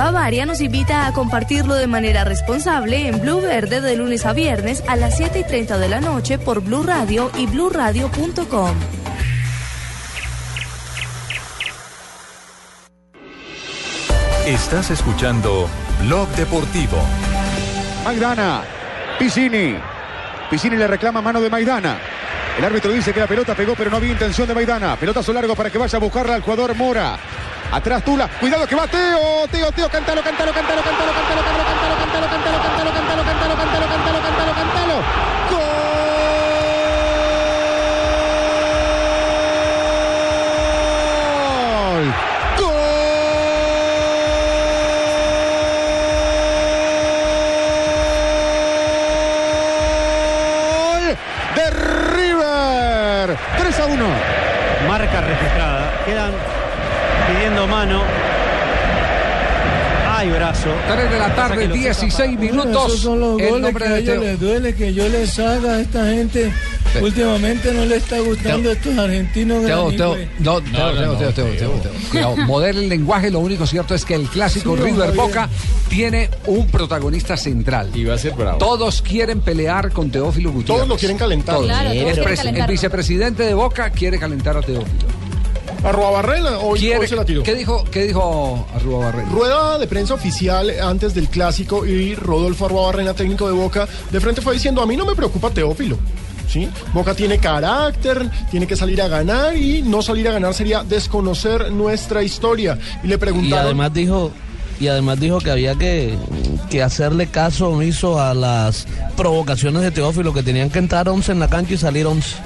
Bavaria nos invita a compartirlo de manera responsable en Blue Verde de lunes a viernes a las 7 y 30 de la noche por Blue Radio y bluradio.com.
Estás escuchando Blog Deportivo.
Maidana, Piscini. Piscini le reclama mano de Maidana. El árbitro dice que la pelota pegó, pero no había intención de Maidana. Pelotazo largo para que vaya a buscarla al jugador Mora. Atrás Tula. Cuidado que va Teo. Teo, Teo, cántalo, cántalo, cántalo, cántalo, cántalo, cántalo, cántalo, cántalo, cántalo, cántalo, cántalo, cántalo, cántalo, cántalo, cántalo, cántalo. ¡Gol! ¡Gol! De River. 3 a 1.
Marca registrada. Quedan pidiendo mano. Hay brazo.
3 de la tarde, 16 minutos.
Esos son los
El nombre
que a ellos les duele que yo les haga a esta gente. Últimamente no le está gustando estos argentinos
Teo, Teo, no, Teo, Teo, modera el lenguaje, lo único cierto es que el clásico
Sí,
River. Boca tiene un protagonista central.
Y va a ser bravo.
Todos quieren pelear con Teófilo Gutiérrez.
Todos lo quieren calentar.
Todos.
Claro, todos
el,
quieren
vicepresidente de Boca quiere calentar a Teófilo.
Arroba Barrela, hoy, hoy se la tiró.
¿Qué dijo, qué dijo Arrua Barrera?
Rueda de prensa oficial antes del clásico y Rodolfo Arruabarrena, técnico de Boca, de frente fue diciendo, a mí no me preocupa Teófilo. ¿Sí? Boca tiene carácter, tiene que salir a ganar y no salir a ganar sería desconocer nuestra historia. Y le
Y
preguntaron...
además dijo y además dijo que había que, que hacerle caso omiso a las provocaciones de Teófilo, que tenían que entrar 11 en la cancha y salir 11.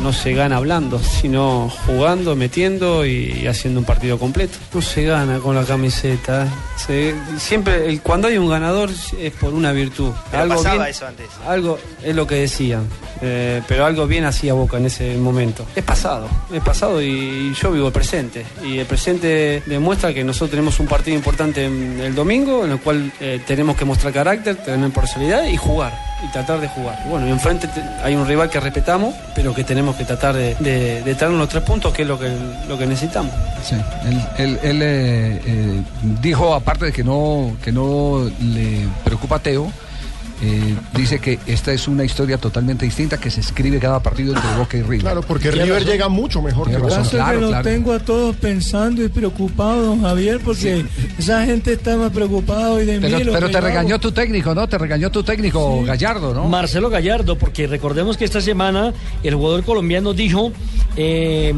No se gana hablando, sino jugando, metiendo y haciendo un partido completo. No se gana con la camiseta. Se- siempre, el- cuando hay un ganador es por una virtud.
Pero pasaba
bien-
eso antes.
Algo es lo que decían, eh, pero algo bien hacía Boca en ese momento. Es pasado, es pasado y yo vivo el presente. Y el presente demuestra que nosotros tenemos un partido importante en el domingo, en el cual eh, tenemos que mostrar carácter, tener personalidad y jugar, y tratar de jugar. Bueno, y enfrente te- hay un rival que respetamos, pero que tenemos que tratar de, de, de los tres puntos, que es lo que, lo que necesitamos.
Sí, él, él- él, eh, eh, dijo, aparte de que no, que no le preocupa a Teo, eh, dice que esta es una historia totalmente distinta que se escribe cada partido entre Boca y River.
Claro, porque River
razón.
llega mucho mejor que Boca.
claro,
que
claro.
tengo a todos pensando y preocupados, don Javier, porque esa gente está más preocupada hoy de
Pero,
mí.
pero te regañó tu técnico, ¿no? Te regañó tu técnico Gallardo, ¿no?
Marcelo Gallardo, porque recordemos que esta semana el jugador colombiano dijo eh,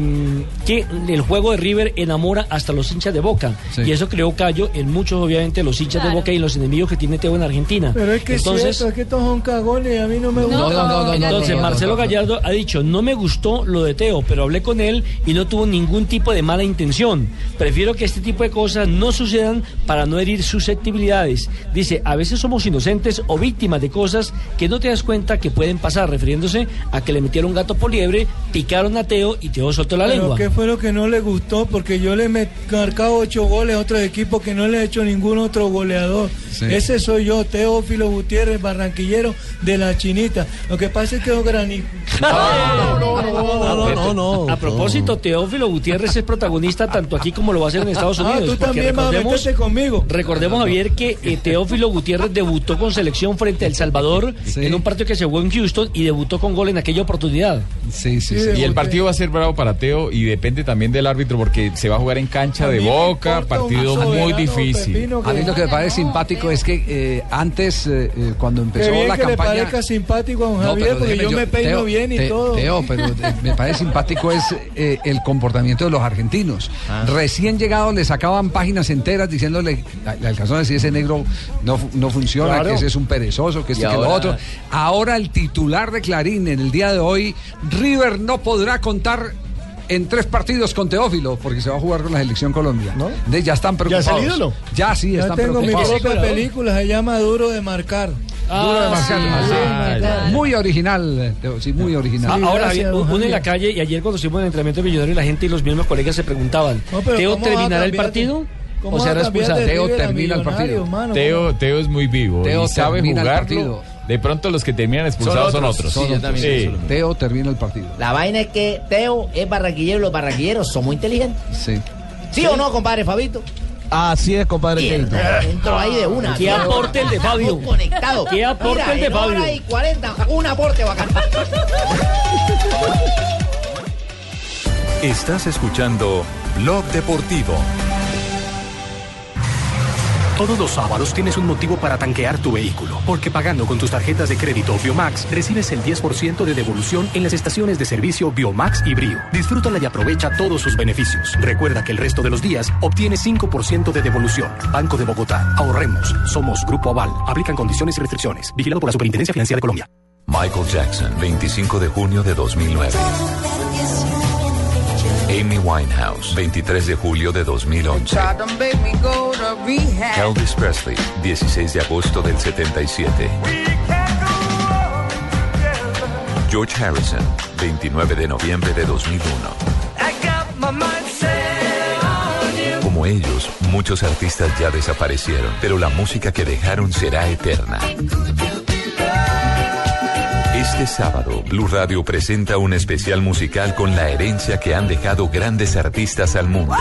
que el juego de River enamora hasta los hinchas de Boca.
Sí.
Y eso creó callo en muchos, obviamente, los hinchas de. Boca y los enemigos que tiene Teo en Argentina.
Pero es que
Entonces,
es que estos son cagones y a mí no me gusta.
entonces Marcelo Gallardo ha dicho, no me gustó lo de Teo, pero hablé con él y no tuvo ningún tipo de mala intención. Prefiero que este tipo de cosas no sucedan para no herir susceptibilidades. Dice, a veces somos inocentes o víctimas de cosas que no te das cuenta que pueden pasar, refiriéndose a que le metieron gato por liebre, picaron a Teo y Teo soltó la
Pero
lengua.
¿qué fue lo que no le gustó? Porque yo le he marcado ocho goles a otros equipos que no le he hecho ningún otro goleador.
Sí.
Ese soy yo, Teófilo Gutiérrez, barranquillero de la Chinita. Lo que pasa es que es granizo.
no, no, A propósito, Teófilo Gutiérrez es protagonista tanto aquí como lo va a hacer en Estados
Ah,
Unidos.
tú
porque
también vas a
recordemos-
meterte conmigo.
Recordemos, Javier, que eh, Teófilo Gutiérrez debutó con selección frente a El Salvador en un partido que se jugó en Houston y debutó con gol en aquella oportunidad.
Sí, sí,
Y el partido va a ser bravo para Teo y depende también del árbitro porque se va a jugar en cancha de boca, partido muy difícil.
A mí lo que me parece simpático es que eh, antes, eh, eh, cuando empezó
bien
la
que le
campaña...
parezca simpático a don
No,
Javier, porque yo, me peino
Teo,
bien y
Te-
todo.
Teo, pero me parece simpático es eh, el comportamiento de los argentinos.
Ah.
Recién llegados le sacaban páginas enteras diciéndole, le alcanzó a decir ese negro no, no funciona,
Claro.
que ese es un perezoso, que este
Y
que lo otro. Ahora el titular de Clarín en el día de hoy, River no podrá contar en tres partidos con Teófilo, porque se va a jugar con la selección Colombia. De, ya están
¿Ya es
preocupados.
el ídolo?
Ya sí,
Ya
están
tengo mi
preocupados.
propia película, se llama Duro de Marcar.
Duro de marcar. Ah, Muy original, Teo, sí, muy original.
Ah, ahora, Javier, uno en la calle y ayer cuando estuvimos en el entrenamiento millonario la gente y los mismos colegas se preguntaban, ¿Teo
¿cómo va a
terminará el
de-
partido?
cómo
¿O será
de
expulsado?
Teo termina el partido.
Teo, Teo es muy vivo
Teo
y sabe
termina el
jugarlo.
partido.
De pronto los que terminan expulsados son otros.
Son otros.
Sí.
Teo termina el partido.
La vaina es que Teo es barranquillero y los barranquilleros son muy inteligentes.
Sí.
¿Sí, o no, compadre Fabito?
Así es, compadre
entró, entró ahí de una.
¿Qué aporte el de Fabio?
Estamos conectados.
¿Qué aporte
Mira,
el de Fabio?
y 40, un aporte bacán.
Estás escuchando Blog Deportivo.
Todos los sábados tienes un motivo para tanquear tu vehículo, porque pagando con tus tarjetas de crédito Biomax recibes el 10% de devolución en las estaciones de servicio Biomax y Brio. Disfrútala y aprovecha todos sus beneficios. Recuerda que el resto de los días obtienes 5% de devolución. Banco de Bogotá. Ahorremos. Somos Grupo Aval. Aplican condiciones y restricciones. Vigilado por la Superintendencia Financiera de Colombia.
Michael Jackson, 25 de junio de 2009. Amy Winehouse, 23 de julio de 2011. Elvis Presley, 16 de agosto del 77. George Harrison, 29 de noviembre de 2001. Como ellos, muchos artistas ya desaparecieron, pero la música que dejaron será eterna. Este sábado, Blue Radio presenta un especial musical con la herencia que han dejado grandes artistas al mundo.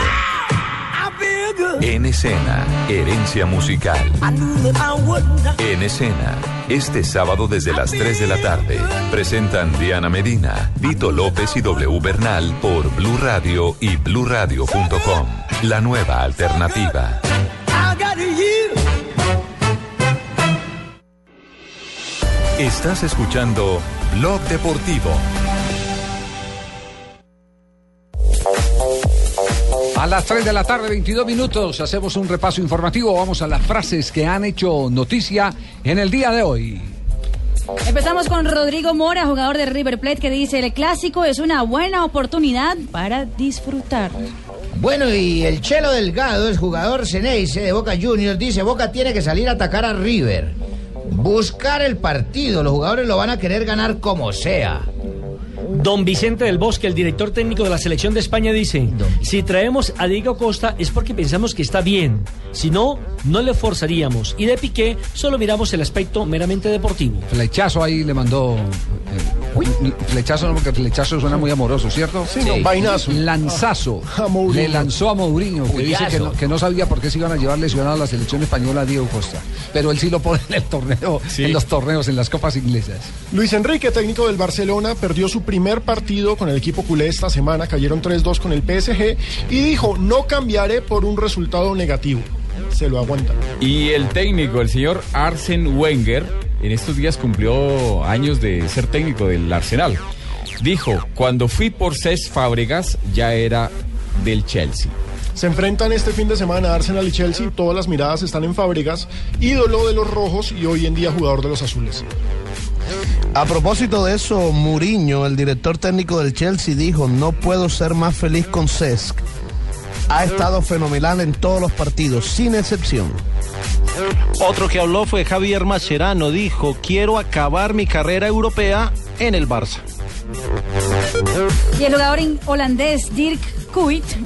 En escena, herencia musical. En escena, este sábado desde las 3 de la tarde, presentan Diana Medina, Vito López y W Bernal por Blue Radio y bluradio.com. La nueva alternativa. Estás escuchando Blog Deportivo.
A las 3 de la tarde, 22 minutos, hacemos un repaso informativo. Vamos a las frases que han hecho noticia en el día de hoy.
Empezamos con Rodrigo Mora, jugador de River Plate, que dice, el clásico es una buena oportunidad para disfrutar.
Bueno, y el Chelo Delgado, el jugador Ceneice de Boca Juniors, dice, Boca tiene que salir a atacar a River. Buscar el partido, los jugadores lo van a querer ganar como sea.
Don Vicente del Bosque, el director técnico de la selección de España, dice, si traemos a Diego Costa es porque pensamos que está bien, si no, no le forzaríamos. Y de Piqué solo miramos el aspecto meramente deportivo.
Flechazo ahí le mandó. eh, flechazo no, porque flechazo suena muy amoroso, ¿cierto?
Sí, no, vainazo.
Lanzazo. Le lanzó a Mourinho, que dice que no, que no sabía por qué se iban a llevar lesionado a la selección española a Diego Costa. Pero él sí lo pone en el torneo, en los torneos, en las copas inglesas.
Luis Enrique, técnico del Barcelona, perdió su primer partido con el equipo culé esta semana, cayeron 3-2 con el PSG y dijo, no cambiaré por un resultado negativo. Se lo aguanta.
Y el técnico, el señor Arsen Wenger, en estos días cumplió años de ser técnico del Arsenal. Dijo, cuando fui por Cés Fábregas ya era del Chelsea.
Se enfrentan este fin de semana Arsenal y Chelsea, todas las miradas están en Fábregas, ídolo de los rojos y hoy en día jugador de los azules.
A propósito de eso, Mourinho, el director técnico del Chelsea, dijo, no puedo ser más feliz con Cesc. Ha estado fenomenal en todos los partidos, sin excepción.
Otro que habló fue Javier Mascherano. Dijo, quiero acabar mi carrera europea en el Barça.
Y el jugador holandés Dirk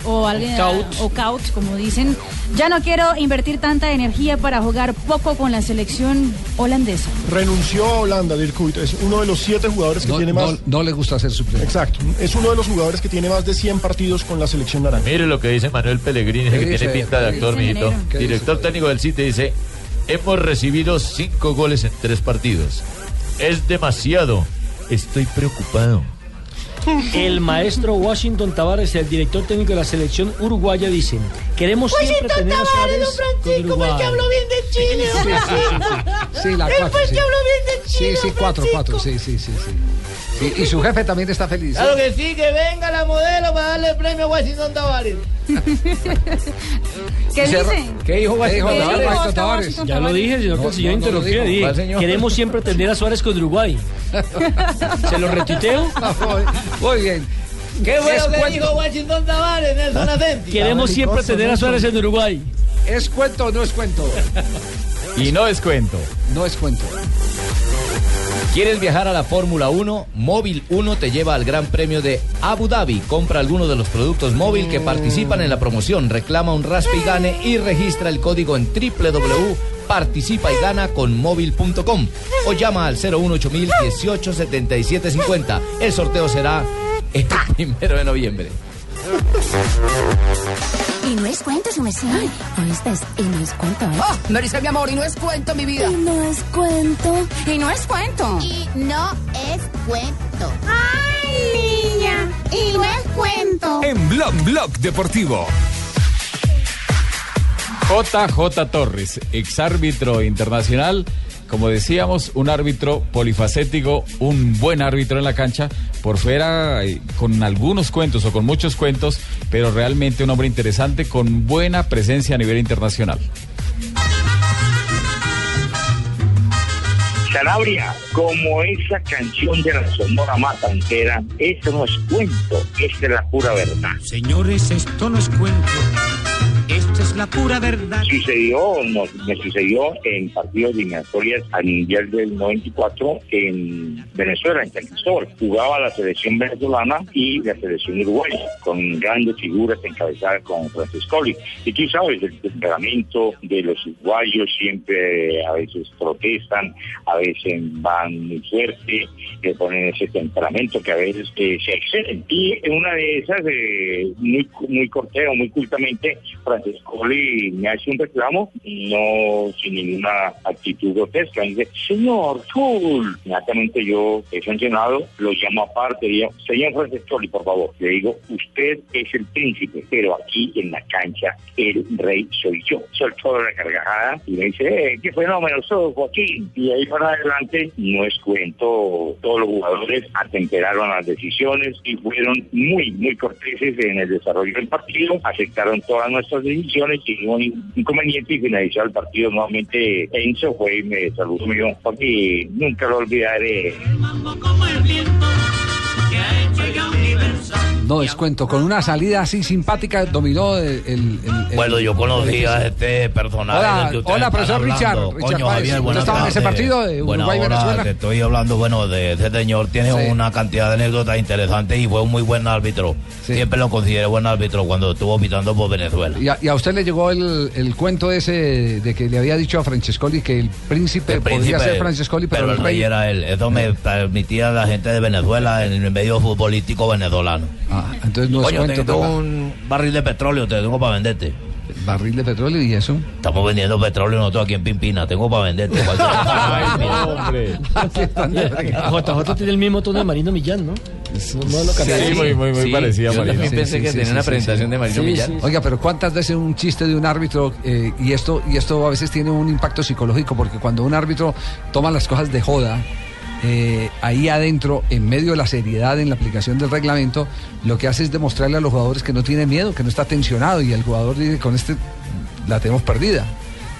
O alguien o como dicen, ya no quiero invertir tanta energía para jugar poco con la selección holandesa.
Renunció a Holanda, Dirk Kuyt, es uno de los siete jugadores que
No,
tiene más...
no le gusta ser suplente.
Exacto, es uno de los jugadores que tiene más de 100 partidos con la selección naranja.
Mire lo que dice Manuel Pellegrini,
¿Qué
que
dice?
tiene pinta de
¿Qué
actor, mijito. Director técnico del City dice, hemos recibido cinco goles en tres partidos. Es demasiado. Estoy preocupado.
El maestro Washington Tavares, el director técnico de la selección uruguaya, dice, queremos siempre tener a Suárez con Uruguay.
bien de Chile,
Sí, sí, sí, sí. Sí, la
Él
cuatro,
fue el
sí.
que habló bien de
Sí,
Chile,
sí, cuatro,
Francisco.
cuatro, sí, sí, sí, sí. Sí, Y su jefe también está feliz.
Claro que sí, que venga la modelo para darle el premio a Washington Tavares.
¿Qué
Dice-? ¿Qué dijo Washington
¿Qué
Tavares?
dijo
Washington Tavares?
Ya lo dije, que
No,
señor
no, no lo
interrumpió.
dijo.
dije. Queremos siempre tener a Suárez con Uruguay. ¿Se lo retuiteo?
Muy bien.
Qué
Es
bueno que
cuento.
dijo Washington Tavares, Nelson Asensio.
Queremos siempre tener a Suárez en Uruguay.
¿Es cuento o no es cuento?
Y no es cuento.
No es cuento.
¿Quieres viajar a la Fórmula 1? Móvil 1 te lleva al Gran Premio de Abu Dhabi. Compra alguno de los productos móvil que participan en la promoción. Reclama un Raspi y Gane y registra el código en www.participa y gana con móvil.com o llama al 018 18 77 50. El sorteo será el primero de noviembre.
Y no es cuento, su mesía. ¿Oíste? Y no es cuento, ¿eh?
¡Oh! Me dice mi amor, y no es cuento, mi vida.
Y no es cuento.
Y no es cuento.
Y no es cuento. ¡Ay, niña! Y no es cuento.
En Blog Blog Deportivo.
JJ Torres, exárbitro internacional. Como decíamos, un árbitro polifacético, un buen árbitro en la cancha, por fuera eh, con algunos cuentos o con muchos cuentos, pero realmente un hombre interesante con buena presencia a nivel internacional.
Sanabria, como esa canción de la Sonora Matancera, esto no es cuento, esta es la pura verdad.
Señores, esto no es cuento. La pura verdad.
Sucedió, me sucedió en partidos eliminatorias al Mundial del 94 en Venezuela, en Cristóbal. Jugaba la selección venezolana y la selección uruguaya, con grandes figuras encabezadas con Francescoli. Y tú sabes, el temperamento de los uruguayos siempre a veces protestan, a veces van muy fuerte, que ponen ese temperamento que a veces eh, se exceden. Y en una de esas, eh, muy, muy corteo, muy cultamente, Francescoli me hace un reclamo, no sin ninguna actitud grotesca. Dice, señor Full, inmediatamente yo he sancionado, lo llamo aparte, y digo, señor Francescoli, por favor, le digo, usted es el príncipe, pero aquí en la cancha el rey soy yo. Soltó la carcajada y me dice, eh, qué fenómeno sos, Joaquín. Y ahí para adelante no es cuento, todos los jugadores atemperaron las decisiones y fueron muy, muy corteses en el desarrollo del partido, aceptaron todas nuestras decisiones ningún inconveniente y finalizó el partido nuevamente Enzo fue y me saludó dijo, Joaquín, nunca lo olvidaré.
No es cuento, con una salida así simpática dominó el... el- el-
Bueno, yo conocí a este personaje.
Hola,
del que ustedes
hola, profesor. Richard, Richard
Coño. Javier,
¿Usted estaba en ese partido de Uruguay-Venezuela?
Te estoy hablando, bueno, de ese señor tiene
Sí.
una cantidad de anécdotas interesantes y fue un muy buen árbitro. Siempre lo consideré buen árbitro cuando estuvo pitando por Venezuela.
¿Y a, y a usted le llegó el, el cuento ese de que le había dicho a Francescoli que el príncipe,
El príncipe,
ser Francescoli, pero,
el rey era él. Eso me permitía la gente de Venezuela en el medio futbolístico venezolano.
Ah, entonces no es
Coño,
cuento,
tengo un barril de petróleo, te tengo para venderte.
¿Barril de petróleo y eso?
Estamos vendiendo petróleo nosotros aquí en Pimpina, tengo para venderte.
hombre. JJ tiene el mismo tono de Marino Millán, ¿no? No lo cambiaría.
Sí, muy, muy, muy parecida a Marino.
Oiga, pero ¿cuántas veces un chiste de un árbitro eh, y esto y esto a veces tiene un impacto psicológico porque cuando un árbitro toma las cosas de joda eh, ahí adentro, en medio de la seriedad en la aplicación del reglamento, lo que hace es demostrarle a los jugadores que no tiene miedo, que no está tensionado y el jugador dice con este la tenemos perdida.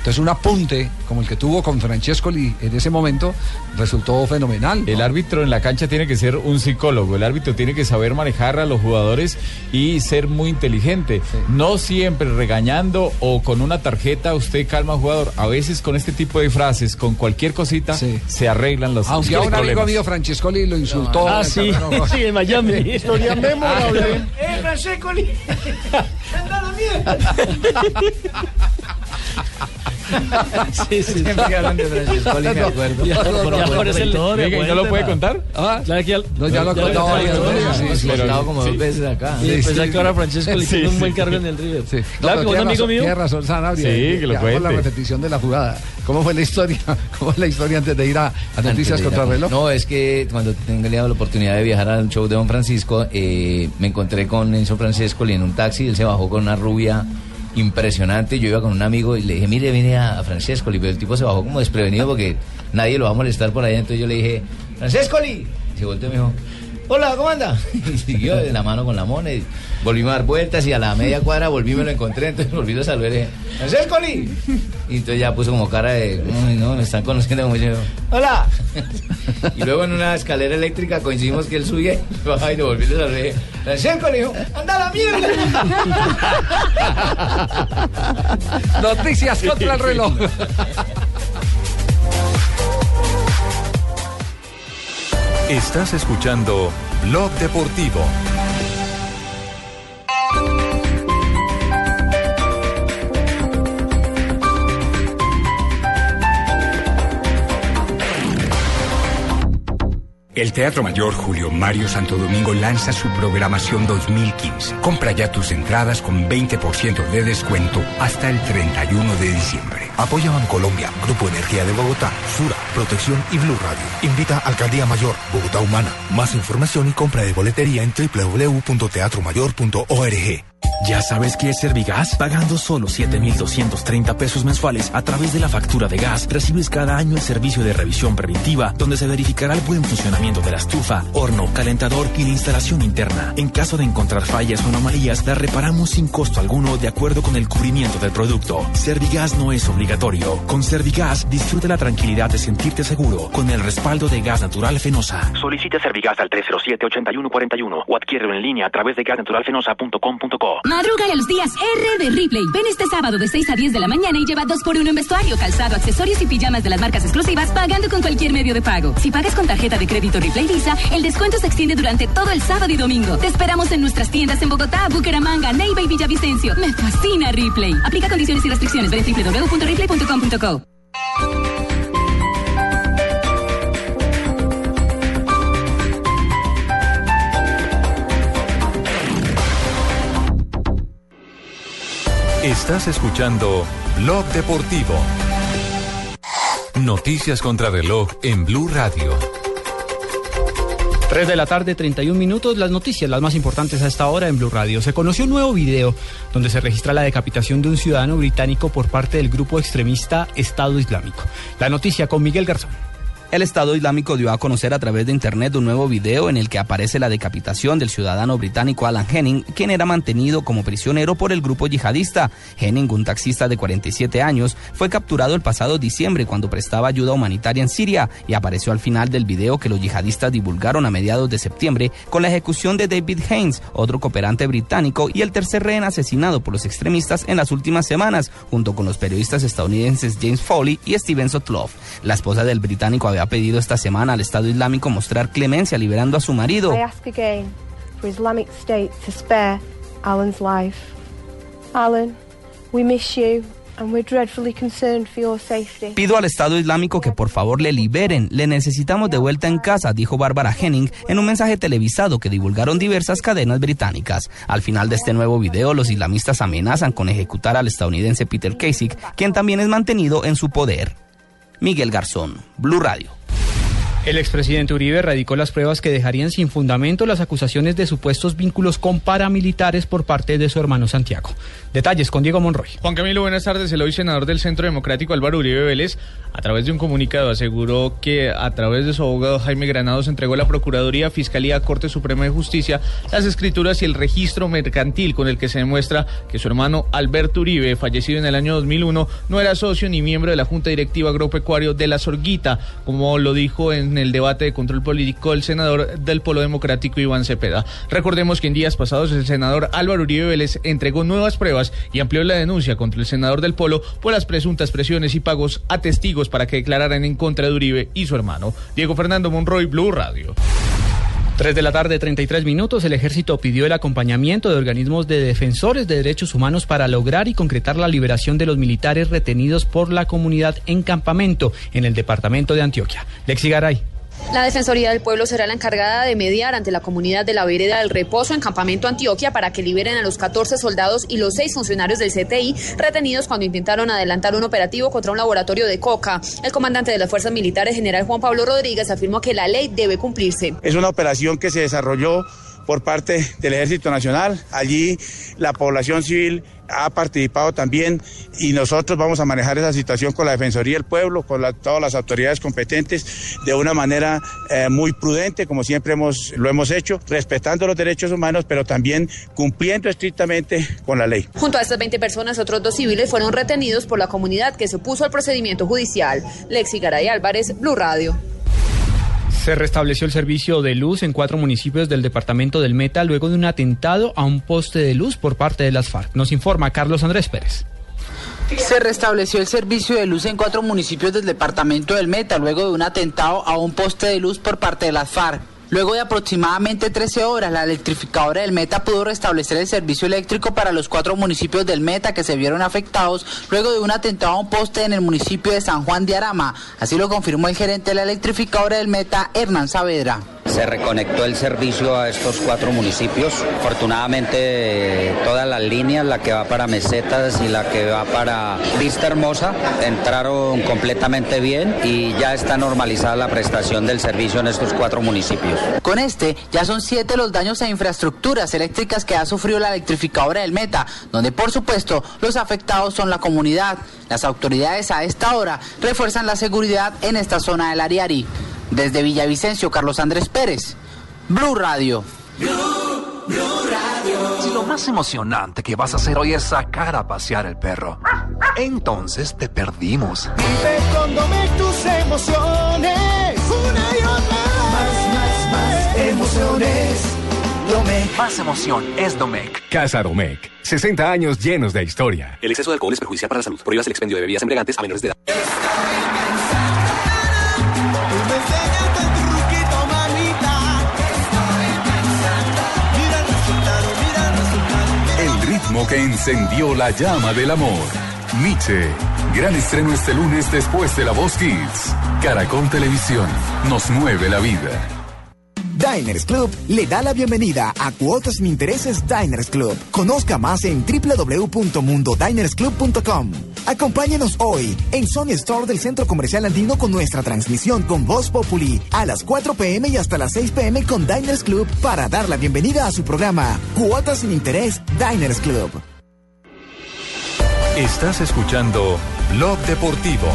Entonces un apunte como el que tuvo con Francescoli en ese momento resultó fenomenal.
El árbitro en la cancha tiene que ser un psicólogo, el árbitro tiene que saber manejar a los jugadores y ser muy inteligente. No siempre regañando o con una tarjeta usted calma al jugador. A veces con este tipo de frases, con cualquier cosita, se arreglan los,
Aunque a un amigo mío Francescoli lo insultó.
Ah, sí, sí, en Miami.
Historia memorable.
¡Eh, Francescoli! Sí, sí.
Siempre hablan de Francescoli, me acuerdo.
Ya,
¿y lo puede contar?
Ah,
Claro que ya,
No, ya lo ha contado varias veces, sí,
Contado como dos veces acá.
Y
Sí,
de que ahora Francesco le tiene un buen cargo en el River.
Sí.
Claro que un amigo mío.
Tiene razón, Sanabria.
Sí,
Eh,
que lo
por la
cuente.
repetición de la jugada. ¿Cómo fue la historia? ¿Cómo fue la historia antes de ir a, Noticias
de
contra reloj?
No, es que cuando tenga la oportunidad de viajar al show de Don Francisco, eh, me encontré con Enzo Francesco en un taxi, él se bajó con una rubia impresionante, yo iba con un amigo y le dije, mire, vine a, Francesco, pero el tipo se bajó como desprevenido porque nadie lo va a molestar por allá, entonces yo le dije, Francescoli, y se volteó y me dijo, hola, ¿cómo anda? Y siguió de la mano con la mona y volvimos a dar vueltas y a la media cuadra volví, me lo encontré, entonces volví a saludar y dije, Francescoli. Y entonces ya puso como cara de, "Uy, no, me están conociendo como yo, hola. Y luego en una escalera eléctrica coincidimos que él subía y bajaba y lo volví a saludar y dije, Francesco, le dijo, anda a la mierda.
Noticias contra el reloj.
Estás escuchando Blog Deportivo.
El Teatro Mayor Julio Mario Santo Domingo lanza su programación 2015. Compra ya tus entradas con 20% de descuento hasta el 31 de diciembre.
Apoya Colombia, Grupo Energía de Bogotá, Sura, Protección y Blue Radio. Invita Alcaldía Mayor, Bogotá Humana. Más información y compra de boletería en www.teatromayor.org.
¿Ya sabes qué es Servigas? Pagando solo 7,230 pesos mensuales a través de la factura de gas, recibes cada año el servicio de revisión preventiva, donde se verificará el buen funcionamiento de la estufa, horno, calentador y la instalación interna. En caso de encontrar fallas o anomalías, la reparamos sin costo alguno de acuerdo con el cubrimiento del producto. Servigas no es obligatorio. Con Servigas, disfruta la tranquilidad de sentirte seguro con el respaldo de gas natural Fenosa. Solicita Servigas al 307-8141 o adquiérelo en línea a través de gasnaturalfenosa.com.co.
Madruga a los días R de Ripley. Ven este sábado de 6 a 10 de la mañana y lleva 2 por 1 en vestuario, calzado, accesorios y pijamas de las marcas exclusivas pagando con cualquier medio de pago. Si pagas con tarjeta de crédito Ripley Visa, el descuento se extiende durante todo el sábado y domingo. Te esperamos en nuestras tiendas en Bogotá, Bucaramanga, Neiva y Villavicencio. Me fascina Ripley. Aplica condiciones y restricciones. Ve en
Estás escuchando Blog Deportivo. Noticias contra reloj en Blue Radio.
3 de la tarde, 31 minutos. Las noticias, las más importantes a esta hora en Blue Radio. Se conoció un nuevo video donde se registra la decapitación de un ciudadano británico por parte del grupo extremista Estado Islámico. La noticia con Miguel Garzón.
El Estado Islámico dio a conocer a través de Internet un nuevo video en el que aparece la decapitación del ciudadano británico Alan Henning, quien era mantenido como prisionero por el grupo yihadista. Henning, un taxista de 47 años, fue capturado el pasado diciembre cuando prestaba ayuda humanitaria en Siria y apareció al final del video que los yihadistas divulgaron a mediados de septiembre con la ejecución de David Haynes, otro cooperante británico y el tercer rehén asesinado por los extremistas en las últimas semanas, junto con los periodistas estadounidenses James Foley y Steven Sotloff. La esposa del británico había pedido esta semana al Estado Islámico mostrar clemencia liberando a su marido.
I ask again for Islamic State to spare Alan's life. Alan, we miss you and we're dreadfully concerned for your safety.
Pido al Estado Islámico que por favor le liberen. Le necesitamos de vuelta en casa, dijo Bárbara Henning en un mensaje televisado que divulgaron diversas cadenas británicas. Al final de este nuevo video, los islamistas amenazan con ejecutar al estadounidense Peter Kasich, quien también es mantenido en su poder. Miguel Garzón, Blue Radio.
El expresidente Uribe radicó las pruebas que dejarían sin fundamento las acusaciones de supuestos vínculos con paramilitares por parte de su hermano Santiago. Detalles con Diego Monroy.
Juan Camilo, buenas tardes. El hoy senador del Centro Democrático Álvaro Uribe Vélez, a través de un comunicado, aseguró que a través de su abogado Jaime Granados entregó a la Procuraduría, Fiscalía, Corte Suprema de Justicia las escrituras y el registro mercantil con el que se demuestra que su hermano Alberto Uribe, fallecido en el año 2001, no era socio ni miembro de la Junta Directiva Agropecuario de la Sorguita, como lo dijo en el debate de control político el senador del Polo Democrático Iván Cepeda. Recordemos que en días pasados el senador Álvaro Uribe Vélez entregó nuevas pruebas y amplió la denuncia contra el senador del Polo por las presuntas presiones y pagos a testigos para que declararan en contra de Uribe y su hermano. Diego Fernando Monroy, Blue Radio.
3 de la tarde, 33 minutos, el ejército pidió el acompañamiento de organismos de defensores de derechos humanos para lograr y concretar la liberación de los militares retenidos por la comunidad en campamento en el departamento de Antioquia. Lexi Garay.
La Defensoría del Pueblo será la encargada de mediar ante la comunidad de la Vereda del Reposo en Campamento Antioquia para que liberen a los 14 soldados y los 6 funcionarios del CTI retenidos cuando intentaron adelantar un operativo contra un laboratorio de coca. El comandante de las Fuerzas Militares, general Juan Pablo Rodríguez, afirmó que la ley debe cumplirse.
Es una operación que se desarrolló por parte del Ejército Nacional. Allí la población civil ha participado también y nosotros vamos a manejar esa situación con la Defensoría del Pueblo, con todas las autoridades competentes, de una manera eh, muy prudente, como siempre hemos, lo hemos hecho, respetando los derechos humanos, pero también cumpliendo estrictamente con la ley.
Junto a estas 20 personas, otros dos civiles fueron retenidos por la comunidad que se opuso al procedimiento judicial. Lexi Garay Álvarez, Blue Radio.
Se restableció el servicio de luz en cuatro municipios del departamento del Meta luego de un atentado a un poste de luz por parte de las FARC. Nos informa Carlos Andrés Pérez.
Se restableció el servicio de luz en cuatro municipios del departamento del Meta luego de un atentado a un poste de luz por parte de las FARC. Luego de aproximadamente 13 horas, la electrificadora del Meta pudo restablecer el servicio eléctrico para los cuatro municipios del Meta que se vieron afectados luego de un atentado a un poste en el municipio de San Juan de Arama. Así lo confirmó el gerente de la electrificadora del Meta, Hernán Saavedra.
Se reconectó el servicio a estos cuatro municipios. Afortunadamente, todas las líneas, la que va para Mesetas y la que va para Vista Hermosa, entraron completamente bien y ya está normalizada la prestación del servicio en estos cuatro municipios.
Con este, ya son siete los daños a infraestructuras eléctricas que ha sufrido la electrificadora del Meta, donde por supuesto los afectados son la comunidad. Las autoridades a esta hora refuerzan la seguridad en esta zona del Ariari. Desde Villavicencio, Carlos Andrés Pérez, Blue Radio.
Si lo más emocionante que vas a hacer hoy es sacar a pasear el perro, entonces te perdimos.
Vive con tus emociones. Emociones. Domec.
Más emoción es Domec.
Casa Domec. 60 años llenos de historia.
El exceso de alcohol es perjudicial para la salud. Prohíbas el expendio de bebidas embriagantes a menores de edad.
El ritmo que encendió la llama del amor. Nietzsche. Gran estreno este lunes después de La Voz Kids. Caracol Televisión. Nos mueve la vida.
Diners Club le da la bienvenida a Cuotas sin Intereses Diners Club. Conozca más en www.mundodinersclub.com. Acompáñenos hoy en Sony Store del Centro Comercial Andino con nuestra transmisión con Voz Populi a las 4 pm y hasta las 6 pm con Diners Club para dar la bienvenida a su programa Cuotas sin Interés Diners Club.
Estás escuchando Blog Deportivo.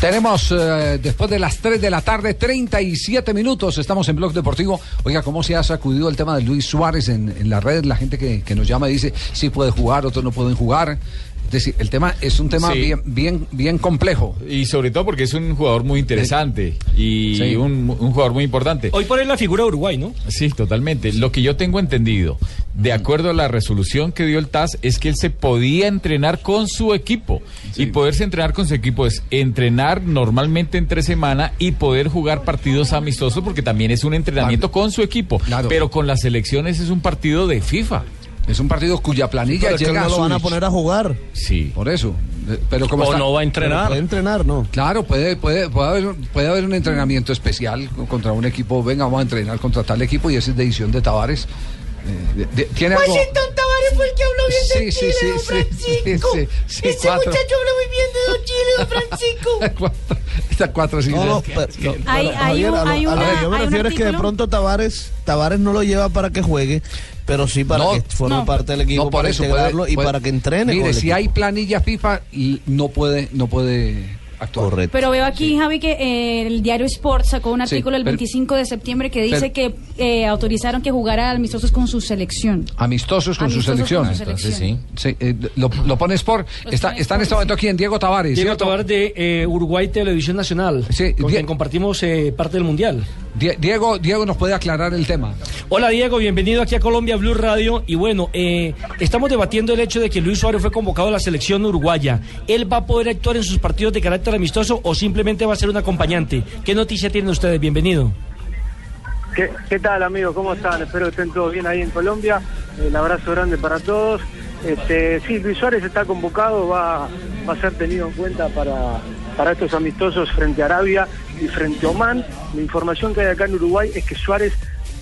Tenemos, eh, después de las 3 de la tarde, 37 minutos. Estamos en Blog Deportivo. Oiga, ¿cómo se ha sacudido el tema de Luis Suárez en, en la red? La gente que, que nos llama y dice, sí puede jugar, otros no pueden jugar. Es decir, el tema es un tema
Sí.
bien, bien, bien complejo.
Y sobre todo porque es un jugador muy interesante y
Sí.
un, un jugador muy importante.
Hoy por la figura de Uruguay, ¿no?
Sí, totalmente. Lo que yo tengo entendido, de acuerdo a la resolución que dio el TAS, es que él se podía entrenar con su equipo. Y poderse entrenar con su equipo es entrenar normalmente entre semana y poder jugar partidos amistosos porque también es un entrenamiento con su equipo. Pero con las selecciones es un partido de FIFA.
Es un partido cuya planilla
Pero es que
llega
no lo van a poner a jugar.
Sí.
Por eso. Eh, Pero como
O
está-
no va a entrenar. Puede entrenar, ¿no?
Claro, puede, puede, puede, haber, puede haber un entrenamiento especial contra un equipo. Venga, vamos a entrenar contra tal equipo y ese es de edición de Tavares. Eh, de- de- ¿Tiene algo?
Washington Tavares fue el que habló bien
Sí,
de
sí,
Chile,
sí,
don
sí,
Francisco.
sí, sí,
Ese
cuatro.
muchacho habla muy bien de don Chile, don Francisco.
Estas cuatro sí.
No, no, pero- no,
Hay-
pero,
hay
Javier,
un-
a lo-
hay
a lo
una-
que yo me refiero es que de pronto Tavares, Tavares no lo lleva para que juegue, pero sí para
No,
que forme
no,
parte del equipo,
no, por
para
eso
integrarlo
puede-
y
puede-
para que entrene.
Mire, si
equipo.
hay planilla FIFA, y no puede, no puede actuar.
Correcto.
Pero veo aquí, Javi, que eh, el diario Sport sacó un
Sí,
artículo el
pero-
25 de septiembre que dice que eh, autorizaron que jugara amistosos con su selección.
Amistosos con su selección.
con su Entonces, selección.
Sí, eh, lo, lo pone Sport. Está, está en este momento aquí en Diego Tavares.
Diego. Tavares de eh, Uruguay Televisión Nacional, con quien compartimos eh, parte del Mundial.
Die- Diego, Diego nos puede aclarar el tema.
Hola Diego, bienvenido aquí a Colombia Blue Radio. Y bueno, eh, estamos debatiendo el hecho de que Luis Suárez fue convocado a la selección uruguaya. ¿Él va a poder actuar en sus partidos de carácter amistoso o simplemente va a ser un acompañante? ¿Qué noticia tienen ustedes? Bienvenido.
¿Qué, tal amigos? ¿Cómo están? Espero que estén todos bien ahí en Colombia. El abrazo grande para todos. Este, sí, Luis Suárez está convocado, va, va a ser tenido en cuenta para, para estos amistosos frente a Arabia y frente a Oman. La información que hay acá en Uruguay es que Suárez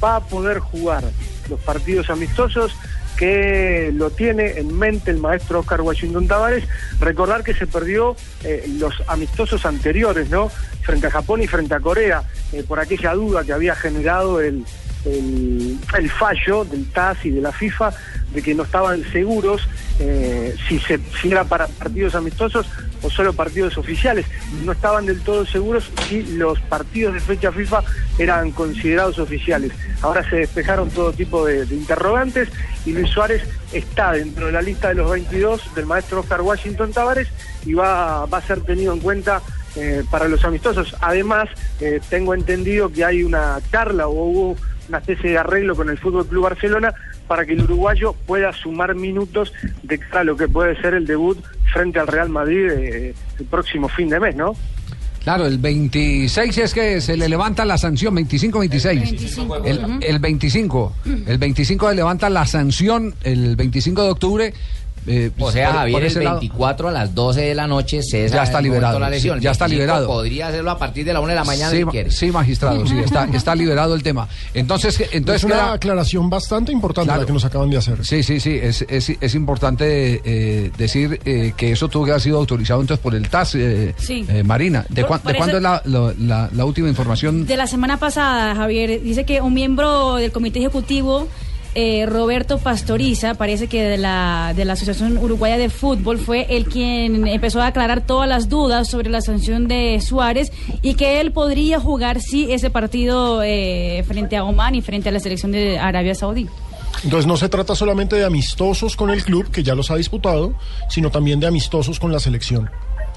va a poder jugar los partidos amistosos que lo tiene en mente el maestro Oscar Washington Tavares. Recordar que se perdió eh, los amistosos anteriores, ¿no? Frente a Japón y frente a Corea, eh, por aquella duda que había generado el, el, fallo del TAS y de la FIFA de que no estaban seguros eh, si, se, era para partidos amistosos o solo partidos oficiales. No estaban del todo seguros si los partidos de fecha FIFA eran considerados oficiales. Ahora se despejaron todo tipo de, de interrogantes y Luis Suárez está dentro de la lista de los 22 del maestro Oscar Washington Tavares y va, va a ser tenido en cuenta eh, para los amistosos. Además, eh, tengo entendido que hay una charla o hubo una especie de arreglo con el Fútbol Club Barcelona para que el uruguayo pueda sumar minutos de cara a lo que puede ser el debut frente al Real Madrid eh, el próximo fin de mes, ¿no?
Claro, el 26 es que se le levanta la sanción, 25-26. El, el 25. El 25 se levanta la sanción el 25 de octubre. Eh,
O sea,
por-
Javier,
por
el
ese lado.
24 a las 12 de la noche César
Ya está liberado,
La lesión.
sí, ya está
25
liberado.
Podría hacerlo a partir de la 1 de la mañana
Sí,
si
ma-
quiere.
sí, magistrado, sí, está, está liberado el tema. Entonces, entonces
es una
queda-
aclaración bastante importante
Claro.
la que nos acaban de hacer.
Sí, sí, sí, es, es, es importante eh, decir eh, que eso tuvo que haber sido autorizado entonces por el TAS, eh,
Sí.
eh, Marina. ¿De,
Por-
cuándo es la, lo- la- la última información?
De la semana pasada, Javier, dice que un miembro del comité ejecutivo, eh, Roberto Pastoriza, parece que de la, de la Asociación Uruguaya de Fútbol, fue el quien empezó a aclarar todas las dudas sobre la sanción de Suárez y que él podría jugar, sí, ese partido eh, frente a Oman y frente a la selección de Arabia Saudí.
Entonces no se trata solamente de amistosos con el club, que ya los ha disputado, sino también de amistosos con la selección.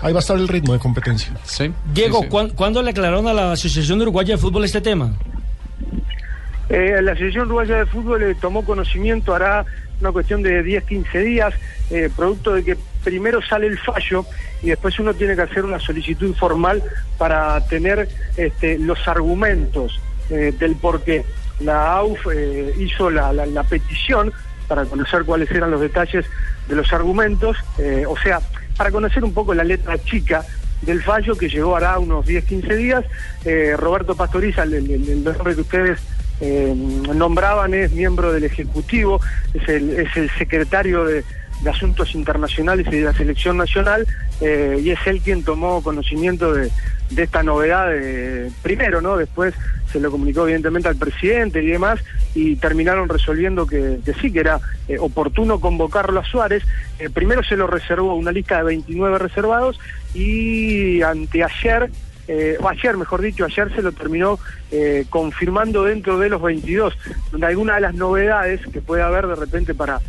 Ahí va a estar el ritmo de competencia.
Diego, ¿cuán- ¿cuándo le aclararon a la Asociación Uruguaya de Fútbol este tema?
Eh, la Asociación Uruguaya de Fútbol eh, tomó conocimiento, hará una cuestión de 10, 15 días, eh, producto de que primero sale el fallo y después uno tiene que hacer una solicitud formal para tener este, los argumentos del por qué. La AUF hizo la, petición para conocer cuáles eran los detalles de los argumentos, o sea, para conocer un poco la letra chica del fallo que llegó hará unos 10, 15 días. Roberto Pastoriza, el- el nombre que ustedes eh, nombraban, es miembro del Ejecutivo, es el, es el secretario de, Asuntos Internacionales y de la Selección Nacional, eh, y es él quien tomó conocimiento de, de esta novedad primero, ¿no? Después se lo comunicó evidentemente al presidente y demás, y terminaron resolviendo que, sí, que era eh, oportuno convocarlo a Suárez. Primero se lo reservó una lista de 29 reservados y anteayer, eh, o ayer mejor dicho, ayer se lo terminó eh, confirmando dentro de los 22, donde alguna de las novedades que puede haber de repente para,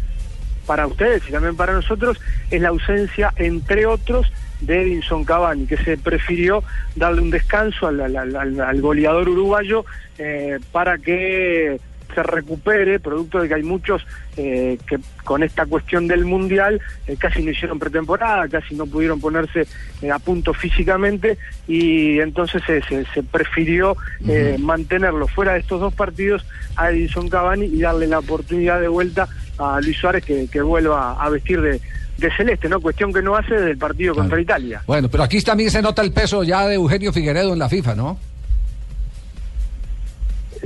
para ustedes y también para nosotros es la ausencia, entre otros, de Edinson Cavani, que se prefirió darle un descanso al, al- al- al goleador uruguayo eh, para que se recupere, producto de que hay muchos eh, que con esta cuestión del Mundial eh, casi no hicieron pretemporada, casi no pudieron ponerse eh, a punto físicamente y entonces se, se- prefirió eh, mantenerlo fuera de estos dos partidos a Edinson Cavani y darle la oportunidad de vuelta a Luis Suárez que, que vuelva a vestir de, de celeste, ¿no? Cuestión que no hace desde el partido contra Italia.
Bueno, pero aquí también se nota el peso ya de Eugenio Figueredo en la FIFA, ¿no?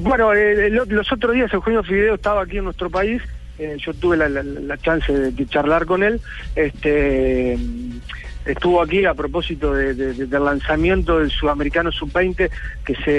Bueno, eh, lo- los otros días Eugenio Fideo estaba aquí en nuestro país, eh, yo tuve la, la- la chance de, charlar con él, este estuvo aquí a propósito de- de- de- del lanzamiento del Sudamericano Sub-20 que se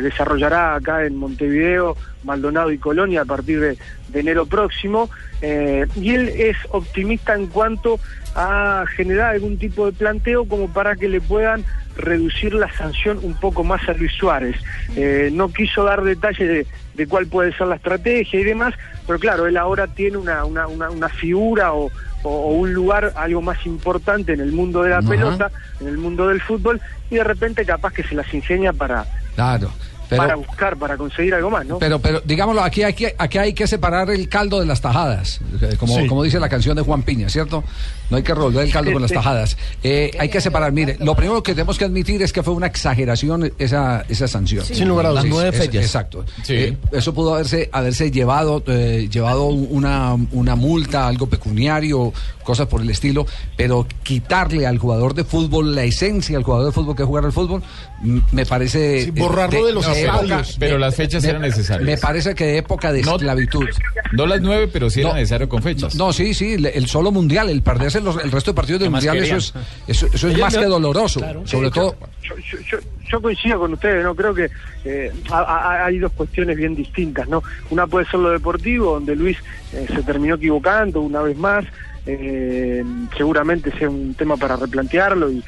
desarrollará acá en Montevideo, Maldonado y Colonia a partir de enero próximo, eh, y él es optimista en cuanto a generar algún tipo de planteo como para que le puedan reducir la sanción un poco más a Luis Suárez. Eh, no quiso dar detalles de, de cuál puede ser la estrategia y demás, pero claro, él ahora tiene una, una, una, una figura o, un lugar algo más importante en el mundo de la pelota, en el mundo del fútbol, y de repente capaz que se las ingenia para,
Claro. Pero,
para buscar, para conseguir algo más, ¿no?
Pero, pero digámoslo, aquí hay, que, aquí hay que separar el caldo de las tajadas, eh, como,
Sí.
como dice la canción de Juan Piña, ¿cierto? No hay que revolver el caldo con las tajadas. Eh, hay que separar, mire, lo primero que tenemos que admitir es que fue una exageración esa, esa sanción.
Sí. Sin lugar a dudas. Las nueve
es-
fechas.
Exacto.
Sí.
Eh, eso pudo haberse, haberse llevado, eh, llevado una, una multa, algo pecuniario, cosas por el estilo, pero quitarle al jugador de fútbol la esencia al jugador de fútbol que es jugar al fútbol, me parece...
Sí, borrarlo de los
pero las fechas eran necesarias.
Me parece que de época de esclavitud.
No las nueve, pero sí era necesario con fechas.
No, sí, sí, el solo mundial, el perderse los- el resto de partidos del
¿Qué más
mundial, eso es, eso, eso es más
no-
que doloroso. Sobre
Sí,
todo,
yo, yo, yo- yo coincido con ustedes, ¿no? Creo que eh, ha- ha- hay dos cuestiones bien distintas, ¿no? Una puede ser lo deportivo, donde Luis eh, se terminó equivocando una vez más, eh, seguramente sea un tema para replantearlo y,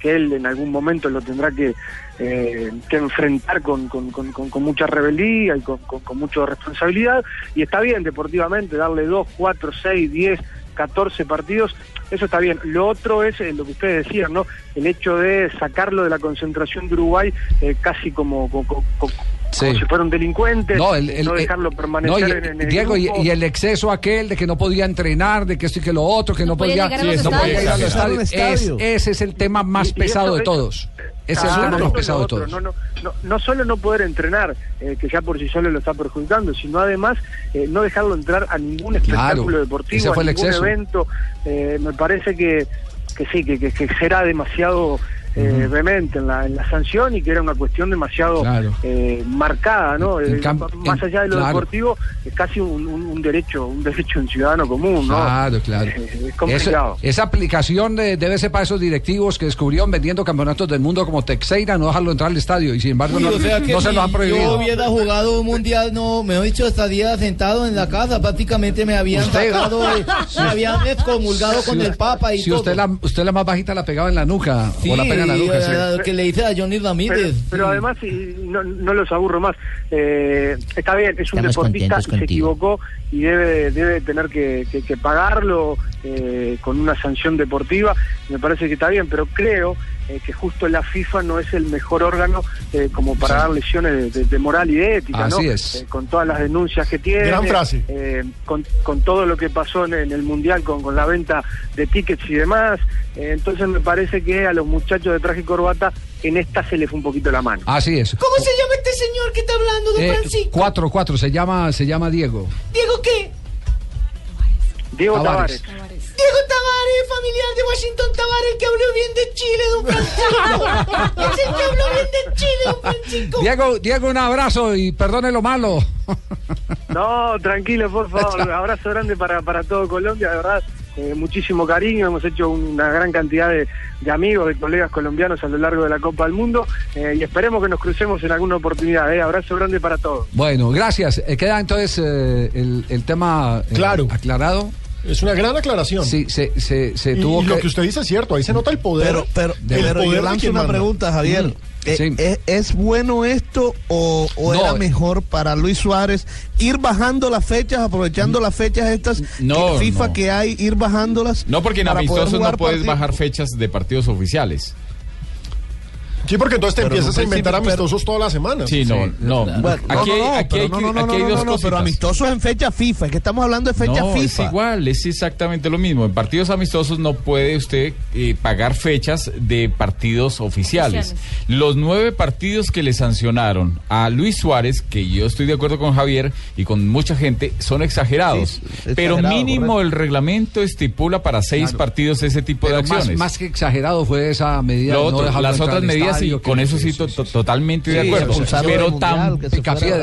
que él en algún momento lo tendrá que, eh, que enfrentar con, con- con- con- mucha rebeldía y con, mucha responsabilidad. Y está bien deportivamente darle dos, cuatro, seis, diez, 14 partidos, eso está bien. Lo otro es eh, lo que ustedes decían, ¿no? El hecho de sacarlo de la concentración de Uruguay eh, casi como- como
Sí.
si fuera un delincuente,
No, el- el-
no
eh,
dejarlo
No,
permanecer
y-
en, el
Diego, y,
grupo.
y el exceso aquel de que no podía entrenar, de que esto y que lo otro, que no,
podía
podía,
llegar a los
no podía ir a los
estadios.
estadios.
Estadio.
Es- ese es el tema más pesado de todos. Ese es el
Ah,
tema más
es
pesado de todos.
No, no, no, no solo no poder entrenar, eh, que ya por sí solo lo está perjudicando, sino además eh, no dejarlo entrar a ningún espectáculo
Claro,
deportivo,
ese fue
a
el
ningún
exceso.
evento. Eh, me parece que, que sí, que, que, que será demasiado eh, vehemente en la, en la sanción y que era una cuestión demasiado
Claro.
eh, marcada, ¿no?
En
Eh, más allá de lo
claro.
deportivo, es casi un, un- un derecho, un derecho en ciudadano común, ¿no?
Claro, claro.
Eh, es complicado.
Eso- esa aplicación de- debe ser para esos directivos que descubrieron vendiendo campeonatos del mundo como Texeira, no dejarlo entrar al estadio y sin embargo
Uy,
no,
o sea que
no se
si
lo han
yo
prohibido.
hubiera jugado un mundial, no, me he dicho, estaría sentado en la casa, prácticamente me habían
Usted-
sacado, de- me habían excomulgado con el Papa y
si
todo.
usted la, usted la más bajita la pegaba en la nuca
Sí,
o la pega la nuca. sí.
que le hice a Johnny
Pero,
Ramírez.
pero además, y no, no los aburro más, eh, está bien, es un
Estamos
deportista se equivocó y debe, debe tener que, que- que pagarlo eh, con una sanción deportiva, me parece que está bien, pero creo eh, que justo la FIFA no es el mejor órgano eh, como para
Sí.
dar lesiones de, de- de moral y de ética,
Así
¿no?
es.
Eh, con todas las denuncias que tiene,
Gran frase.
eh, con, con todo lo que pasó en, en el Mundial, con, con la venta de tickets y demás, Eh, entonces me parece que a los muchachos de traje y corbata en esta se les fue un poquito la mano.
Así es.
¿Cómo se llama este señor que está hablando, don
Eh,
Francisco?
cuatro, cuatro, se llama, se llama Diego.
¿Diego qué?
Diego
Tavares.
Tavares.
Diego Tavares, familiar de Washington Tavares, el que habló bien de Chile, don Francisco. es el que habló bien de Chile, don Francisco.
Diego, Diego, un abrazo y perdone lo malo.
No, tranquilo, por favor. Abrazo grande para, para todo Colombia, de verdad. Eh, muchísimo cariño, hemos hecho una gran cantidad de, de amigos, de colegas colombianos a lo largo de la Copa del Mundo eh, y esperemos que nos crucemos en alguna oportunidad. eh. Abrazo grande para todos.
Bueno, gracias. Eh, queda entonces eh, el, el tema eh,
Claro.
aclarado.
Es una gran aclaración.
Sí, se, se, se
Y,
tuvo
y
que...
lo que usted dice es cierto, ahí se nota el poder.
Pero, pero,
el
pero
poder
yo
de
lanzo una pregunta, Javier.
Mm, sí.
¿es, es bueno esto o, o
No.
era mejor para Luis Suárez ir bajando las fechas, aprovechando las fechas estas
No,
FIFA
no.
que hay, ir bajándolas?
No, porque en amistosos no puedes
partidos?
bajar fechas de partidos oficiales.
Sí, porque entonces te
Pero
empiezas
no
a inventar
principio, pero-
amistosos toda la semana.
Sí, no, no.
Bueno,
Aquí
no, no,
aquí
pero
hay
no,
que-
no, no,
aquí hay dos cositas.
pero amistosos en fecha FIFA, es que estamos hablando de fecha
no, es
FIFA.
igual, es exactamente lo mismo. En partidos amistosos no puede usted eh, pagar fechas de partidos oficiales.
Oficiales.
Los nueve partidos que le sancionaron a Luis Suárez, que yo estoy de acuerdo con Javier y con mucha gente, son exagerados.
Sí,
pero
exagerado,
mínimo
correcto.
el reglamento estipula para seis
Claro.
partidos ese tipo
Pero
de acciones.
más que exagerado fue esa medida.
Lo
de no
otro,
dejarlo
las otras medidas, sí,
que
con eso sí, to- to- totalmente de acuerdo. Pero,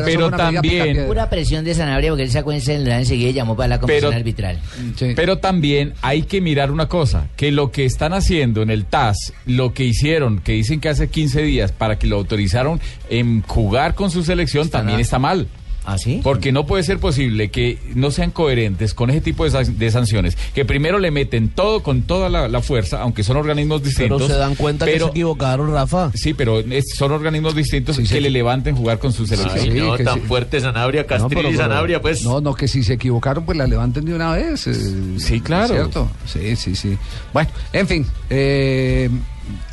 pero también-.
Pura presión de Sanabria porque él sacó ese enredado enseguida y llamó para la comisión
Pero-
arbitral.
Sí.
Pero también hay que mirar una cosa, que lo que están haciendo en el TAS, lo que hicieron, que dicen que hace 15 días para que lo autorizaron en jugar con su selección, también está mal.
¿Ah, sí?
Porque no puede ser posible que no sean coherentes con ese tipo de, san- de sanciones. Que primero le meten todo con toda la, la fuerza, aunque son organismos distintos.
Pero se dan cuenta que se equivocaron, Rafa.
Sí, pero es- son organismos distintos
Sí,
que
sí.
le levanten jugar con su selección.
sí,
no,
que
tan
sí.
fuerte Sanabria, Castrilli
No, pero-
Sanabria, pues.
No, no, que si se equivocaron, pues la levanten de una vez. eh,
Sí, claro.
¿Cierto? Sí, sí, sí. Bueno, en fin. Eh,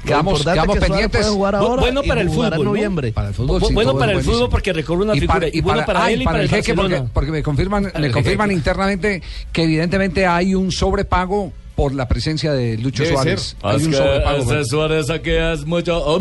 quedamos quedamos
que
pendientes.
bueno
y
para el fútbol, ¿no?
noviembre.
Para el fútbol, sí,
bueno para el
buenísimo.
fútbol porque recorre una
Y
figura.
para,
Y bueno para él y para el
jeque, porque, porque me confirman,
Para
me
el
confirman
jeque.
internamente que evidentemente hay un sobrepago por la presencia de Lucho
Debe
Suárez. Hay
Es
un
que
sobrepago.
ese Suárez aquí es mucho...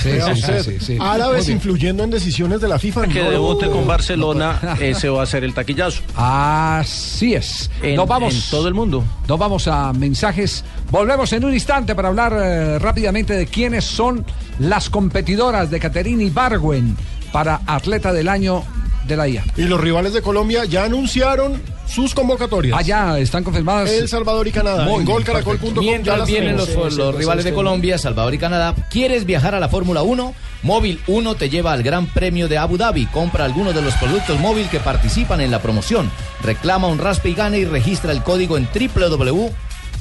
Sí, sí, sí,
usted,
sí, sí.
Árabes influyendo en decisiones de la FIFA.
que
no.
debute con Barcelona, ese va a ser el taquillazo.
Así es.
En,
Nos vamos.
en todo el mundo.
Nos vamos a mensajes. Volvemos en un instante para hablar eh, rápidamente de quiénes son las competidoras de Caterini Barwen para atleta del año de la IA.
Y los rivales de Colombia ya anunciaron sus convocatorias.
Allá están confirmadas.
El Salvador y Canadá.
Muy
en
bien,
golcaracol.com ya
Mientras
las
vienen los,
tenemos.
los rivales de Colombia, Salvador y Canadá, ¿quieres viajar a la Fórmula 1? Móvil 1 te lleva al Gran Premio de Abu Dhabi. Compra alguno de los productos móvil que participan en la promoción. Reclama un raspe y gane y registra el código en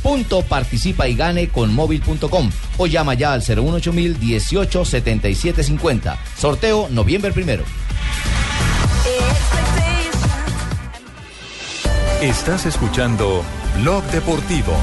www.participa y gane con móvil.com o llama ya al 018 18 77 50. Sorteo noviembre primero.
Estás escuchando Blog Deportivo.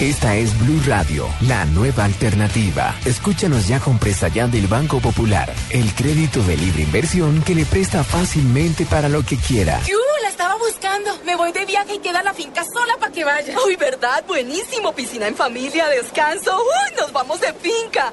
Esta es Blue Radio, la nueva alternativa. Escúchanos ya con presta ya del Banco Popular, el crédito de libre inversión que le presta fácilmente para lo que quiera.
¡Yu! La estaba buscando. Me voy de viaje y queda la finca sola para que vaya.
Uy, ¿verdad? Buenísimo. Piscina en familia, descanso. Uy, nos vamos de finca.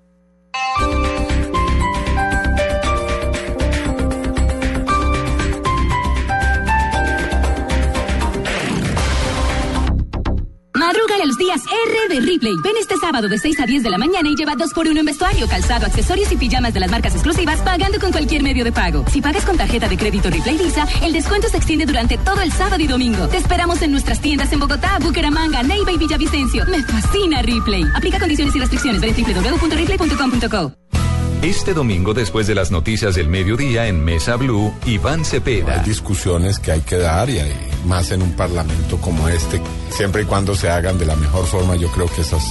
A los días R de Ripley. Ven este sábado de 6 a 10 de la mañana y lleva 2 por 1 en vestuario, calzado, accesorios y pijamas de las marcas exclusivas pagando con cualquier medio de pago. Si pagas con tarjeta de crédito Ripley Visa, el descuento se extiende durante todo el sábado y domingo. Te esperamos en nuestras tiendas en Bogotá, Bucaramanga, Neiva y Villavicencio. Me fascina Ripley. Aplica condiciones y restricciones. Ve www.ripley.com.co.
Este domingo, después de las noticias del mediodía en Mesa Blue, Iván Cepeda.
Hay discusiones que hay que dar y hay más en un parlamento como este. Siempre y cuando se hagan de la mejor forma, yo creo que esas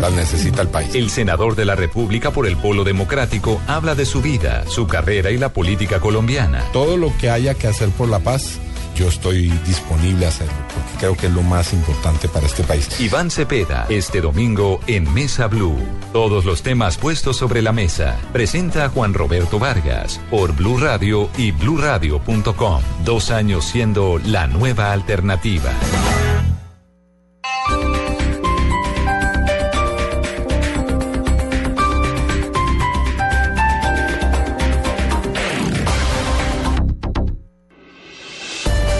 las necesita el país.
El senador de la República por el Polo Democrático habla de su vida, su carrera y la política colombiana.
Todo lo que haya que hacer por la paz, yo estoy disponible a hacerlo, porque creo que es lo más importante para este país.
Iván Cepeda, este domingo en Mesa Blue. Todos los temas puestos sobre la mesa. Presenta a Juan Roberto Vargas por Blue Radio y bluradio.com. Dos años siendo la nueva alternativa.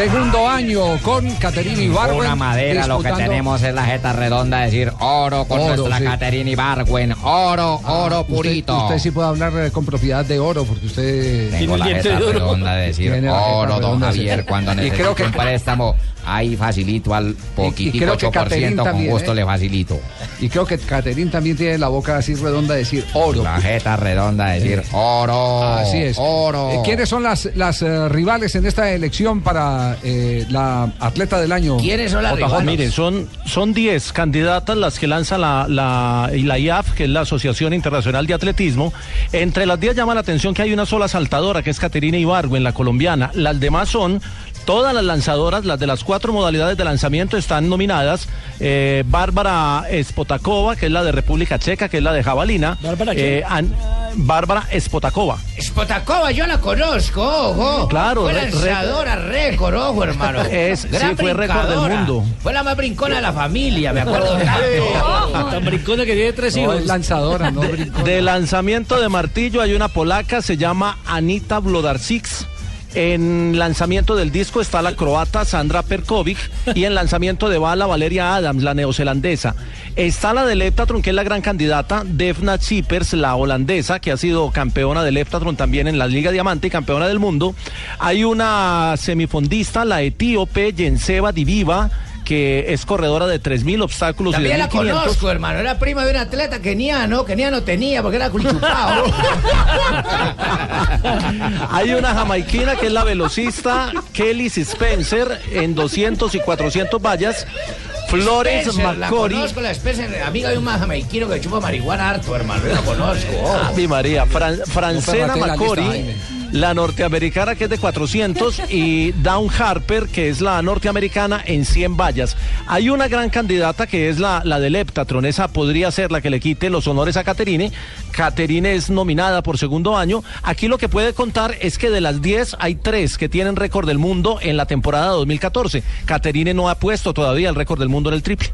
Segundo año con Caterina Ibargüen.
Una madera, lo que tenemos es la jeta redonda, decir oro con
Oro,
nuestra
sí.
Caterina Ibargüen. Oro, oro
Ah, Usted-
purito.
Usted, sí puede hablar eh, con propiedad de oro, porque usted.
Tengo la jeta redonda de decir
Tiene la jeta
oro, don
sí.
Javier, cuando
que-
un préstamo, ahí facilito al poquitico
creo que
8%
Caterín
con
también,
gusto
¿eh?
le facilito.
Y creo que Caterín también tiene la boca así redonda de decir oro.
La jeta redonda de decir oro.
Así es.
Oro.
Eh, ¿Quiénes son las, las eh, rivales en esta elección para eh, la atleta del año? JJ?
Miren, son, son 10 candidatas las que lanza la, la, y la IAF, que es la Asociación Internacional de Atletismo. Entre las 10 llama la atención que hay una sola saltadora, que es Caterina Ibargüen, la colombiana. Las demás son todas las lanzadoras, las de las cuatro modalidades de lanzamiento están nominadas. Eh, Bárbara Spotakova, que es la de República Checa, que es la de jabalina.
¿Bárbara?
Eh, An- Bárbara Spotakova.
Spotakova, yo la conozco, ojo.
Claro,
Fue
re-
lanzadora récord, ojo, hermano.
Es- sí, fue récord del mundo.
Fue la más brincona de la familia, me acuerdo.
Tan brincona que tiene tres
No,
hijos.
es
lanzadora, no
De lanzamiento de martillo hay una polaca, se llama Anita Blodarczyk. En lanzamiento del disco está la croata Sandra Perkovic y en lanzamiento de bala Valeria Adams, la neozelandesa. Está la del heptatron, que es la gran candidata, Defna Chippers, la holandesa, que ha sido campeona del heptatron también en la Liga Diamante y campeona del mundo. Hay una semifondista, la etíope Jenseba Diviva, que es corredora de 3.000 obstáculos y de
También la
1.500.
conozco, hermano. Era prima de un atleta keniano, keniano tenía porque era culchupado.
Hay una jamaiquina que es la velocista Kelly Spencer en 200 y 400 vallas. Flores
Spencer, La
Macori.
conozco, la Spencer, amiga de un jamaiquino que chupa marihuana harto, hermano. Yo la conozco. ojo.
Mi María, Fran- Francena
No, la
Macori. La norteamericana que es de 400 y Dawn Harper que es la norteamericana en 100 vallas. Hay una gran candidata que es la, la del heptatron, esa podría ser la que le quite los honores a Caterine. Caterine es nominada por segundo año. Aquí lo que puede contar es que de las 10 hay 3 que tienen récord del mundo en la temporada 2014. Caterine no ha puesto todavía el récord del mundo en el triple.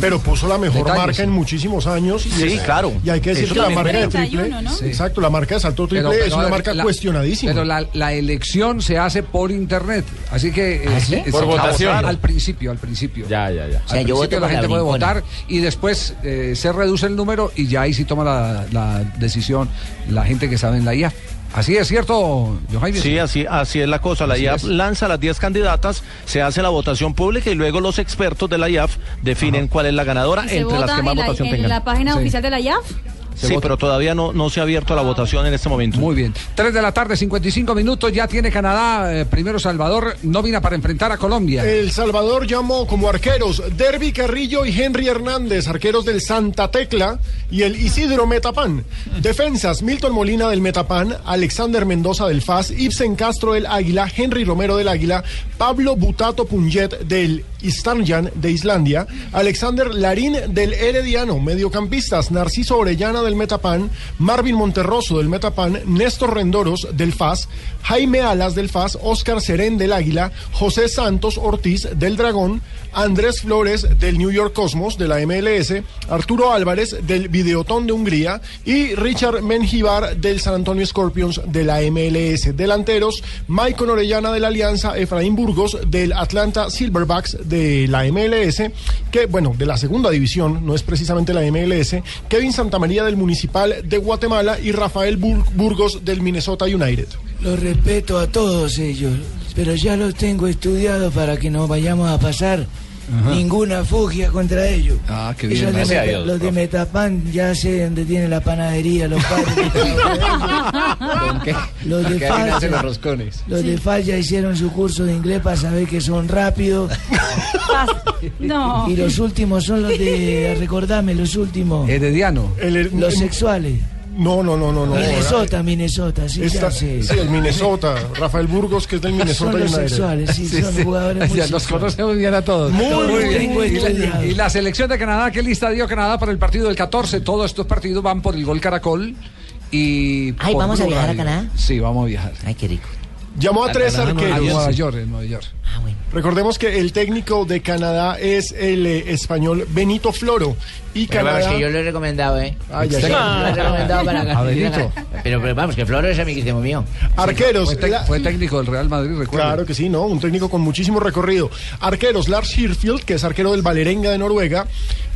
Pero puso la mejor
Detalles,
marca
sí.
en muchísimos años. Y
Sí, claro.
Y hay que decir que la marca de
31,
triple.
¿no? Sí.
Exacto, la marca de salto triple
Pero-
es una
ver,
marca
la-
cuestionadísima.
Pero la, la elección se hace por internet. Así que.
¿Ah, sí?
es-
Por votación.
Al principio, al principio.
Ya, ya, ya.
Al
O sea, yo
principio
voto
la gente
la
puede votar y después eh, se reduce el número y ya ahí sí toma la, la decisión la gente que sabe en la IA. Así es cierto, Johan.
Sí, así, así es la cosa. La
Así
IAF
es.
lanza las 10 candidatas, se hace la votación pública y luego los expertos de la IAF definen cuál es la ganadora
¿Y se
entre las que más
en la,
votación
en
tengan.
la página
Sí.
oficial de la IAF?
Sí, pero todavía no, no se ha abierto la votación en este momento.
Muy bien. 3 de la tarde, 55 minutos. Ya tiene Canadá, eh, primero Salvador, nómina para enfrentar a Colombia.
El Salvador llamó como arqueros Derby Carrillo y Henry Hernández, arqueros del Santa Tecla y el Isidro Metapan. Defensas, Milton Molina del Metapan, Alexander Mendoza del FAS, Ibsen Castro del Águila, Henry Romero del Águila, Pablo Butato Punjet del Istanjan de Islandia, Alexander Larín del Herediano, mediocampistas, Narciso Orellana del Metapan, Marvin Monterroso del Metapan, Néstor Rendoros del FAS, Jaime Alas del FAS, Oscar Serén del Águila, José Santos Ortiz del Dragón, Andrés Flores del New York Cosmos de la MLS, Arturo Álvarez del Videotón de Hungría y Richard Menjivar del San Antonio Scorpions de la MLS. Delanteros, Maicon Orellana de la Alianza, Efraín Burgos del Atlanta Silverbacks de la MLS, que bueno, de la segunda división, no es precisamente la MLS, Kevin Santamaría del Municipal de Guatemala y Rafael Bur- Burgos del Minnesota United.
Los respeto a todos ellos, pero ya los tengo estudiados para que no vayamos a pasar ninguna fugia contra ellos.
Ah, qué bien.
los, de, Meta-
Dios,
los de
profe.
Metapan ya sé dónde tiene la panadería, los padres. de. Los de
los
Falla,
roscones.
los de Falla hicieron su curso de inglés para saber que son rápidos.
No.
Y los últimos son los de, recordame, los últimos.
Herediano.
Los sexuales.
No, no, no, no, no.
Minnesota, Minnesota, sí,
Esta-
ya sé.
sí, el Minnesota. Rafael Burgos, que es del Minnesota
Son los
United.
sexuales, sí, son jugadores muy
Ya los conocemos bien a todos.
Muy bien.
Y la,
estudiado.
y la selección de Canadá, ¿qué lista dio Canadá para el partido del 14? Todos estos partidos van por el gol Caracol. Y
Ay, ¿vamos a viajar a. Canadá?
Sí, vamos a viajar.
Ay, qué rico.
Llamó a tres arqueros.
Nueva York, en Nueva York.
Recordemos que el técnico de Canadá es el eh, español Benito Floro. Y
Pero vamos,
Canadá.
que yo lo he recomendado, ¿eh?
Ay,
Sí,
ay.
lo he recomendado para acá.
A Benito.
Pero, pero vamos, que Floro es amiguísimo mío.
Arqueros.
Fue, tec-
la-
fue técnico del Real Madrid, recuerdo.
Claro que sí, ¿no? Un técnico con muchísimo recorrido. Arqueros, Lars Hirfield, que es arquero del Valerenga de Noruega.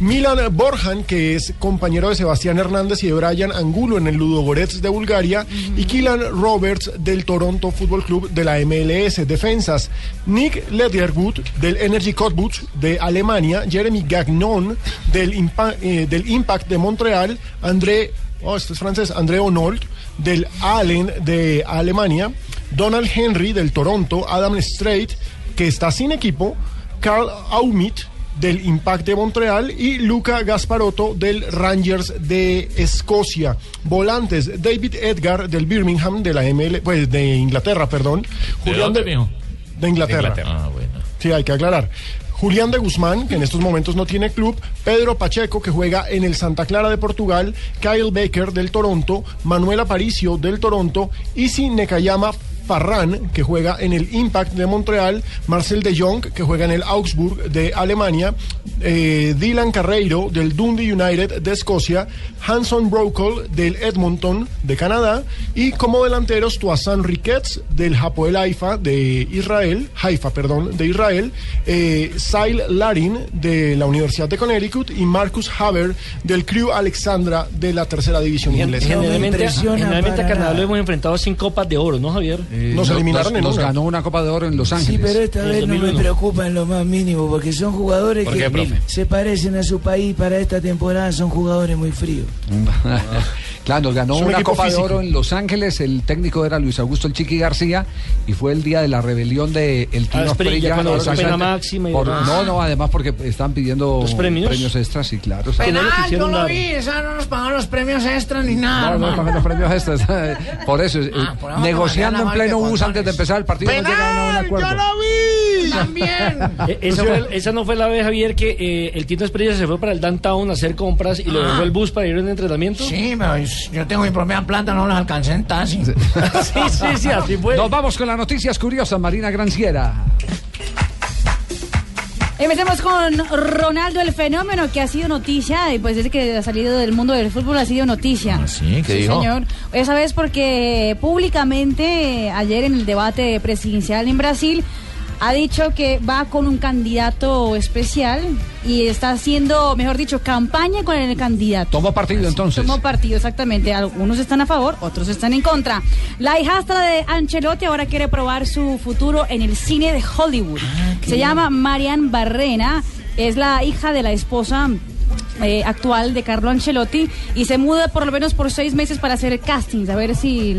Milan Borjan, que es compañero de Sebastián Hernández y de Brian Angulo en el Ludogorets de Bulgaria. Y Kylan Roberts del Toronto Fútbol Club de la MLS. Defensas, Nick Ledergut del Energy Cottbus de Alemania. Jeremy Gagnon del, eh, del Impact de Montreal. André, oh, este es francés, André Onold del Allen de Alemania. Donald Henry del Toronto, Adam Strait, que está sin equipo, Carl Aumit del Impact de Montreal y Luca Gasparotto del Rangers de Escocia. Volantes, David Edgar del Birmingham de la ML, pues de Inglaterra, perdón.
¿De dónde, mijo?
De Inglaterra.
Ah, bueno.
Sí, hay que aclarar. Julián de Guzmán, que en estos momentos no tiene club, Pedro Pacheco, que juega en el Santa Clara de Portugal, Kyle Baker del Toronto, Manuel Aparicio del Toronto, Isi Nekayama Farran, que juega en el Impact de Montreal, Marcel de Jong, que juega en el Augsburg de Alemania, eh, Dylan Carreiro del Dundee United de Escocia, Hanson Brokel del Edmonton de Canadá y como delanteros Tuasan Ricketts del Hapoel Haifa de Israel, Haifa, perdón, de Israel, eh, Sail Larin de la Universidad de Connecticut y Marcus Haber del Crew Alexandra de la tercera división inglesa.
Generalmente, generalmente a Canadá lo hemos enfrentado sin copas de oro, ¿no, Javier?
Nos eliminaron
nos,
en
nos
una.
ganó una Copa de Oro en Los Ángeles.
Sí, pero esta vez no me
2001.
preocupa en lo más mínimo, porque son jugadores
¿Por
que
qué, profe?
se parecen a su país para esta temporada, son jugadores muy fríos.
claro, nos ganó una Copa
físico.
de Oro en Los Ángeles. El técnico era Luis Augusto El Chiqui García y fue el día de la rebelión de el Tino
Ah, Asprilla, demás.
No, no, además porque están pidiendo
¿Los premios?
extras, sí, claro.
No lo
Penal,
quisieron
yo lo
dar.
vi, esa no nos pagaron los premios extra ni nada.
No, no
hermano.
pagan los premios extras. Por eso, eh,
Ah, por eso
negociando
me
en pleno bus antes de empezar el partido, no llegaron a un acuerdo.
vi! También.
Eh, Esa, fue, esa no fue la vez, Javier, que eh, el Tito Esprella se fue para el downtown a hacer compras y lo
Ah.
dejó el bus para ir a un entrenamiento.
Sí, pero yo tengo mi propia planta, no las alcancé en taxi.
sí, sí, sí, así fue.
Nos vamos con las noticias curiosas, Marina Granciera.
Empecemos con Ronaldo el fenómeno que ha sido noticia y pues desde que ha salido del mundo del fútbol ha sido noticia.
sí? ¿Qué dijo?
señor. Esa vez porque públicamente ayer en el debate presidencial en Brasil ha dicho que va con un candidato especial y está haciendo, mejor dicho, campaña con el candidato.
Tomó partido entonces.
Tomó partido, exactamente. Algunos están a favor, otros están en contra. La hijastra de Ancelotti ahora quiere probar su futuro en el cine de Hollywood. Se llama Marian Barrena, es la hija de la esposa eh, actual de Carlo Ancelotti y se muda por lo menos por seis meses para hacer castings, a ver si...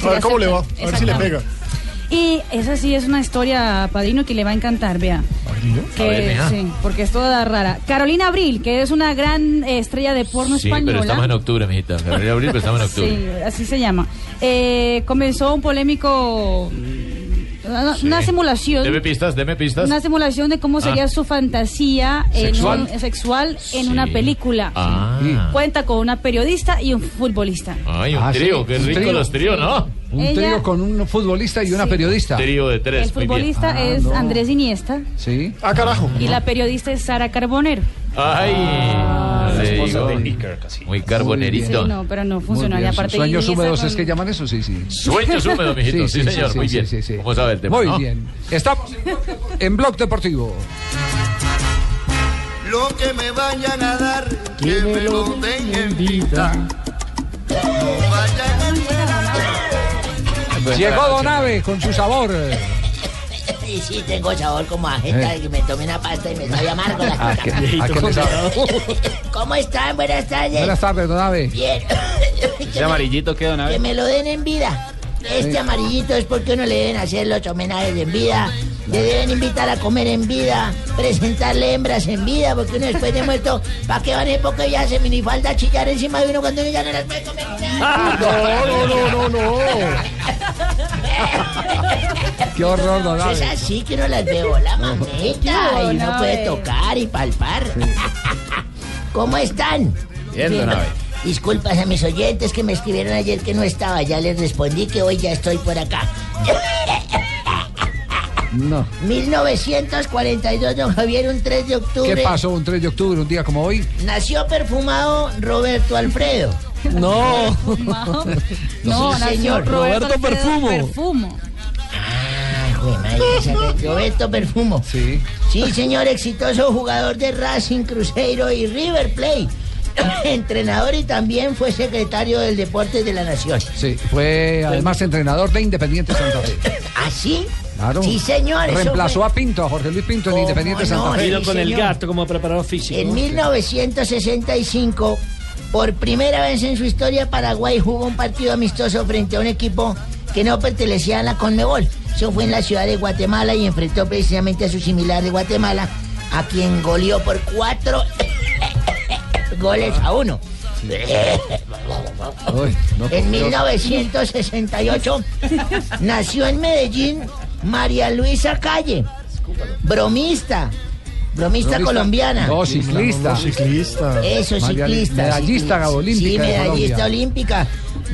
si
A ver cómo le va, a ver si le pega.
Y esa sí es una historia, padrino, que le va a encantar, vea. Que,
A ver,
sí, porque es toda rara. Carolina Abril, que es una gran eh, estrella de porno
Sí,
española.
pero estamos en octubre, mijita. Y abril, pero estamos en octubre.
Sí, así se llama. Eh, comenzó un polémico. Una, una simulación.
Deme pistas, deme pistas.
Una simulación de cómo sería
Ah.
su fantasía en
¿Sexual?
un- sexual en una película.
Ah.
Cuenta con una periodista y un futbolista.
Ay, un
Ah, sí,
trío, qué rico
trío.
los tríos, ¿no?
Un
Ella-
trío con un futbolista y una periodista.
Trío de tres,
El futbolista
Ah,
es
no.
Andrés Iniesta
Sí.
Ah, carajo.
y la periodista es Sara Carbonero.
Ay,
Ah,
la esposa
digo.
de Iker, casi.
Muy carbonerito.
Sí, no, pero no
Muy
funciona. Y aparte
Sueños húmedos
con-
es que llaman eso, sí, sí.
Sueños húmedos, mijito. Sí, señor, muy bien. ¿Cómo sabe el tema,
Muy
no?
bien. Estamos en Blog Deportivo.
Lo que me vayan a dar, que me lo den en vida. No vayan a
Llegó Donave con su sabor.
Sí, sí, tengo sabor como a jeta
Eh.
y me tomé una pasta y me sabe amargo la
Ah. ¿qué- a qué le sabe?
¿Cómo están? Buenas tardes.
Buenas tardes, Donave.
Bien.
Ese amarillito queda una
Que
vez.
me lo den en vida. Este
Sí.
amarillito es porque uno le deben hacer los homenajes en vida. Le deben invitar a comer en vida, presentarle hembras en vida, porque uno después de muerto, ¿para qué van época ya hace minifalda a chillar encima de uno cuando uno ya no las puede comer?
No, no, no, no, no.
Qué horror,
Es
Donave.
así que uno las ve, la mamita, y uno puede tocar y palpar. ¿Cómo están?
Bien, don.
Disculpas a mis oyentes que me escribieron ayer que no estaba, ya les respondí que hoy ya estoy por acá.
No.
1942, don Javier, un 3 de octubre.
¿Qué pasó un 3 de octubre, un día como hoy?
Nació perfumado Roberto Alfredo.
No.
No,
Sí,
nació
señor.
Roberto,
Roberto Perfumo.
Perfumo.
Que- Roberto Perfumo.
Sí.
Sí, señor, exitoso jugador de Racing, Cruzeiro y River Plate. Entrenador y también fue secretario del Deporte de la Nación.
Sí, fue además entrenador de Independiente Santa Fe.
¿Ah, sí?
Claro.
Sí, señor. eso
Reemplazó
fue-
a Pinto, a Jorge Luis Pinto en
¿Cómo
Independiente
no?
Santa Fe.
Ido con el gato como preparador físico.
En 1965, por primera vez en su historia, Paraguay jugó un partido amistoso frente a un equipo que no pertenecía a la Conmebol. Eso fue en la ciudad de Guatemala y enfrentó precisamente a su similar de Guatemala, a quien goleó por cuatro goles a uno. En 1968 nació en Medellín María Luisa Calle, bromista, bromista
Bromista.
colombiana.
No, ciclista.
Ciclista.
Eso,
María-
ciclista.
medallista
ciclista.
olímpica
Sí, medallista olímpica.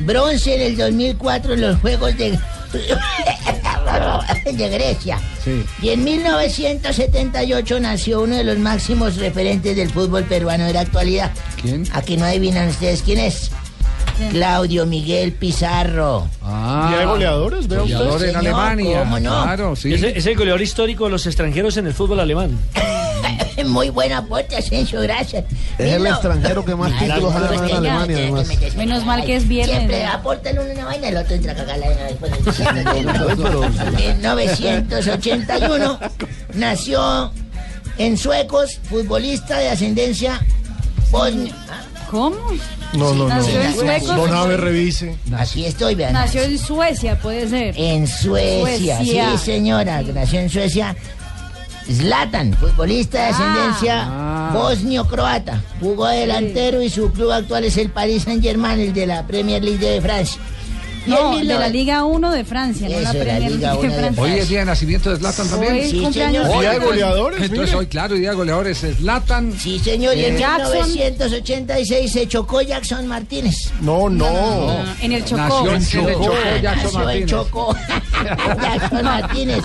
Bronce en el 2004 en los Juegos de, de Grecia.
Sí.
Y en 1978 nació uno de los máximos referentes del fútbol peruano de la actualidad.
¿Quién?
Aquí no adivinan ustedes quién es. Claudio Miguel Pizarro.
Ah,
¿Y hay goleadores? Usted.
goleador en
Señor,
Alemania.
¿cómo no?
Claro, sí.
Es, es el goleador histórico de los extranjeros en el fútbol alemán.
Muy buen aporte, Asensio, gracias.
Es el extranjero que más títulos ha
no,
ganado en
ya,
Alemania, además.
Menos
en
mal que es viernes,
Siempre aporta el uno una vaina, el otro entra a cagarla de una vez. pues, En 1981 nació en Suecos, futbolista de ascendencia bosnia.
¿Cómo?
No, no, no.
Nació en.
Don Ave revise.
Aquí estoy, vean.
Nació en Suecia, puede ser.
En Suecia,
Suecia.
sí señora, nació en Suecia. Zlatan, futbolista de ascendencia
Ah.
bosnio-croata. Jugó de delantero y su club actual es el Paris Saint-Germain, el de la Premier League de Francia.
No,
el
de la Liga 1 de Francia, no la Premier
Liga
de
1 de
Francia.
Hoy es día de nacimiento de Zlatan también.
Hoy
Sí,
cumpleaños
señor.
Día de goleadores,
Entonces hoy, claro, día de goleadores, Zlatan.
Sí, señor, y en
Eh, Jackson.
1986 se chocó Jackson Martínez.
No, no.
En el Chocó.
Nació en Chile, Chocó, Jackson
Nació en
Martínez.
Chocó. Jackson Martínez,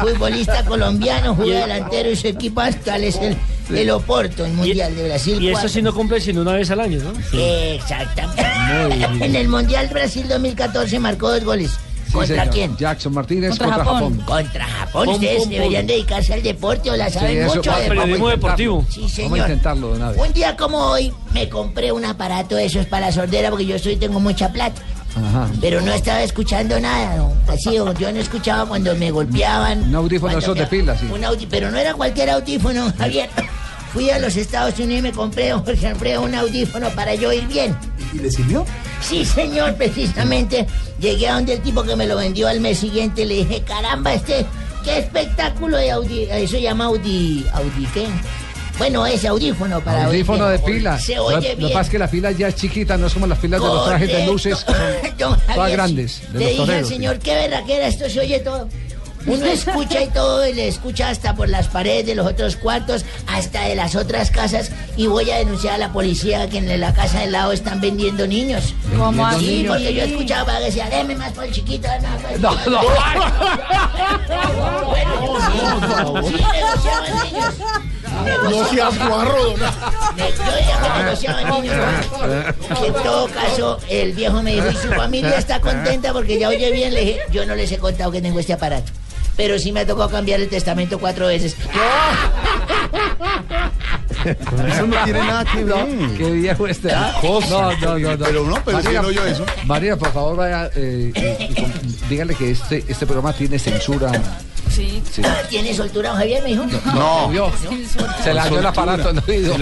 futbolista colombiano, juega delantero y su equipo actual es el, el Oporto, el Mundial de Brasil.
Y eso sí no cumple sino una vez al año, ¿no?
Exactamente. En el Mundial Brasil 2014 marcó dos goles.
Sí,
¿Contra
señor.
quién?
Jackson Martínez
Contra
contra,
Japón.
Japón.
Contra Japón.
Pum,
Ustedes
pum,
deberían
pum.
dedicarse al deporte o la saben
Sí, eso,
mucho.
vamos
de
a
periodismo deportivo.
Sí,
Vamos a
señor.
intentarlo de una vez.
Un día como hoy me compré un aparato de esos para la sordera porque yo estoy tengo mucha plata.
Ajá.
Pero no estaba escuchando nada, ¿no? así o yo no escuchaba cuando me golpeaban.
Un audífono esos de pila, sí.
un pero no era cualquier audífono, Javier. Fui a los Estados Unidos y me compré, Jorge Alfredo, un audífono para yo ir bien.
¿Y le sirvió?
Sí, señor, precisamente. Llegué a donde el tipo que me lo vendió al mes siguiente le dije, caramba, este, qué espectáculo de audi... Eso se llama audi... ¿Audi qué? Bueno, ese audífono para oír
Audífono de
bien.
pila.
Se
Lo,
oye
lo que
bien.
pasa es que la fila ya es chiquita, no es como las filas de los trajes de luces, todas
Javier,
grandes, de
Le dije al señor, qué verraquera, esto se oye todo. Uno escucha y todo, y le escucha hasta por las paredes de los otros cuartos, hasta de las otras casas, y voy a denunciar a la policía que en la casa del lado están vendiendo niños.
¿Cómo
Sí,
así?
porque yo escuchaba que decía, deme más por el chiquito, deme más por el
No,
chiquito".
no.
Bueno, sí, negociaban niños.
No seas guarro, don
Yo decía que. En todo caso, el viejo me dijo, y su familia está contenta porque ya oye bien. Le dije, yo no les he contado que tengo este aparato. Pero sí me ha tocado cambiar el testamento cuatro veces.
Eso no tiene nada que ver.
Qué viejo este.
Cosa.
No, no, no, no.
Pero no, pero
María,
si no yo eso.
María, por favor, vaya eh, y- y con- dígale que este, este programa tiene censura.
Sí.
Sí.
¿Tiene soltura, Javier? Me dijo.
No. Se le dañó el aparato en el oído.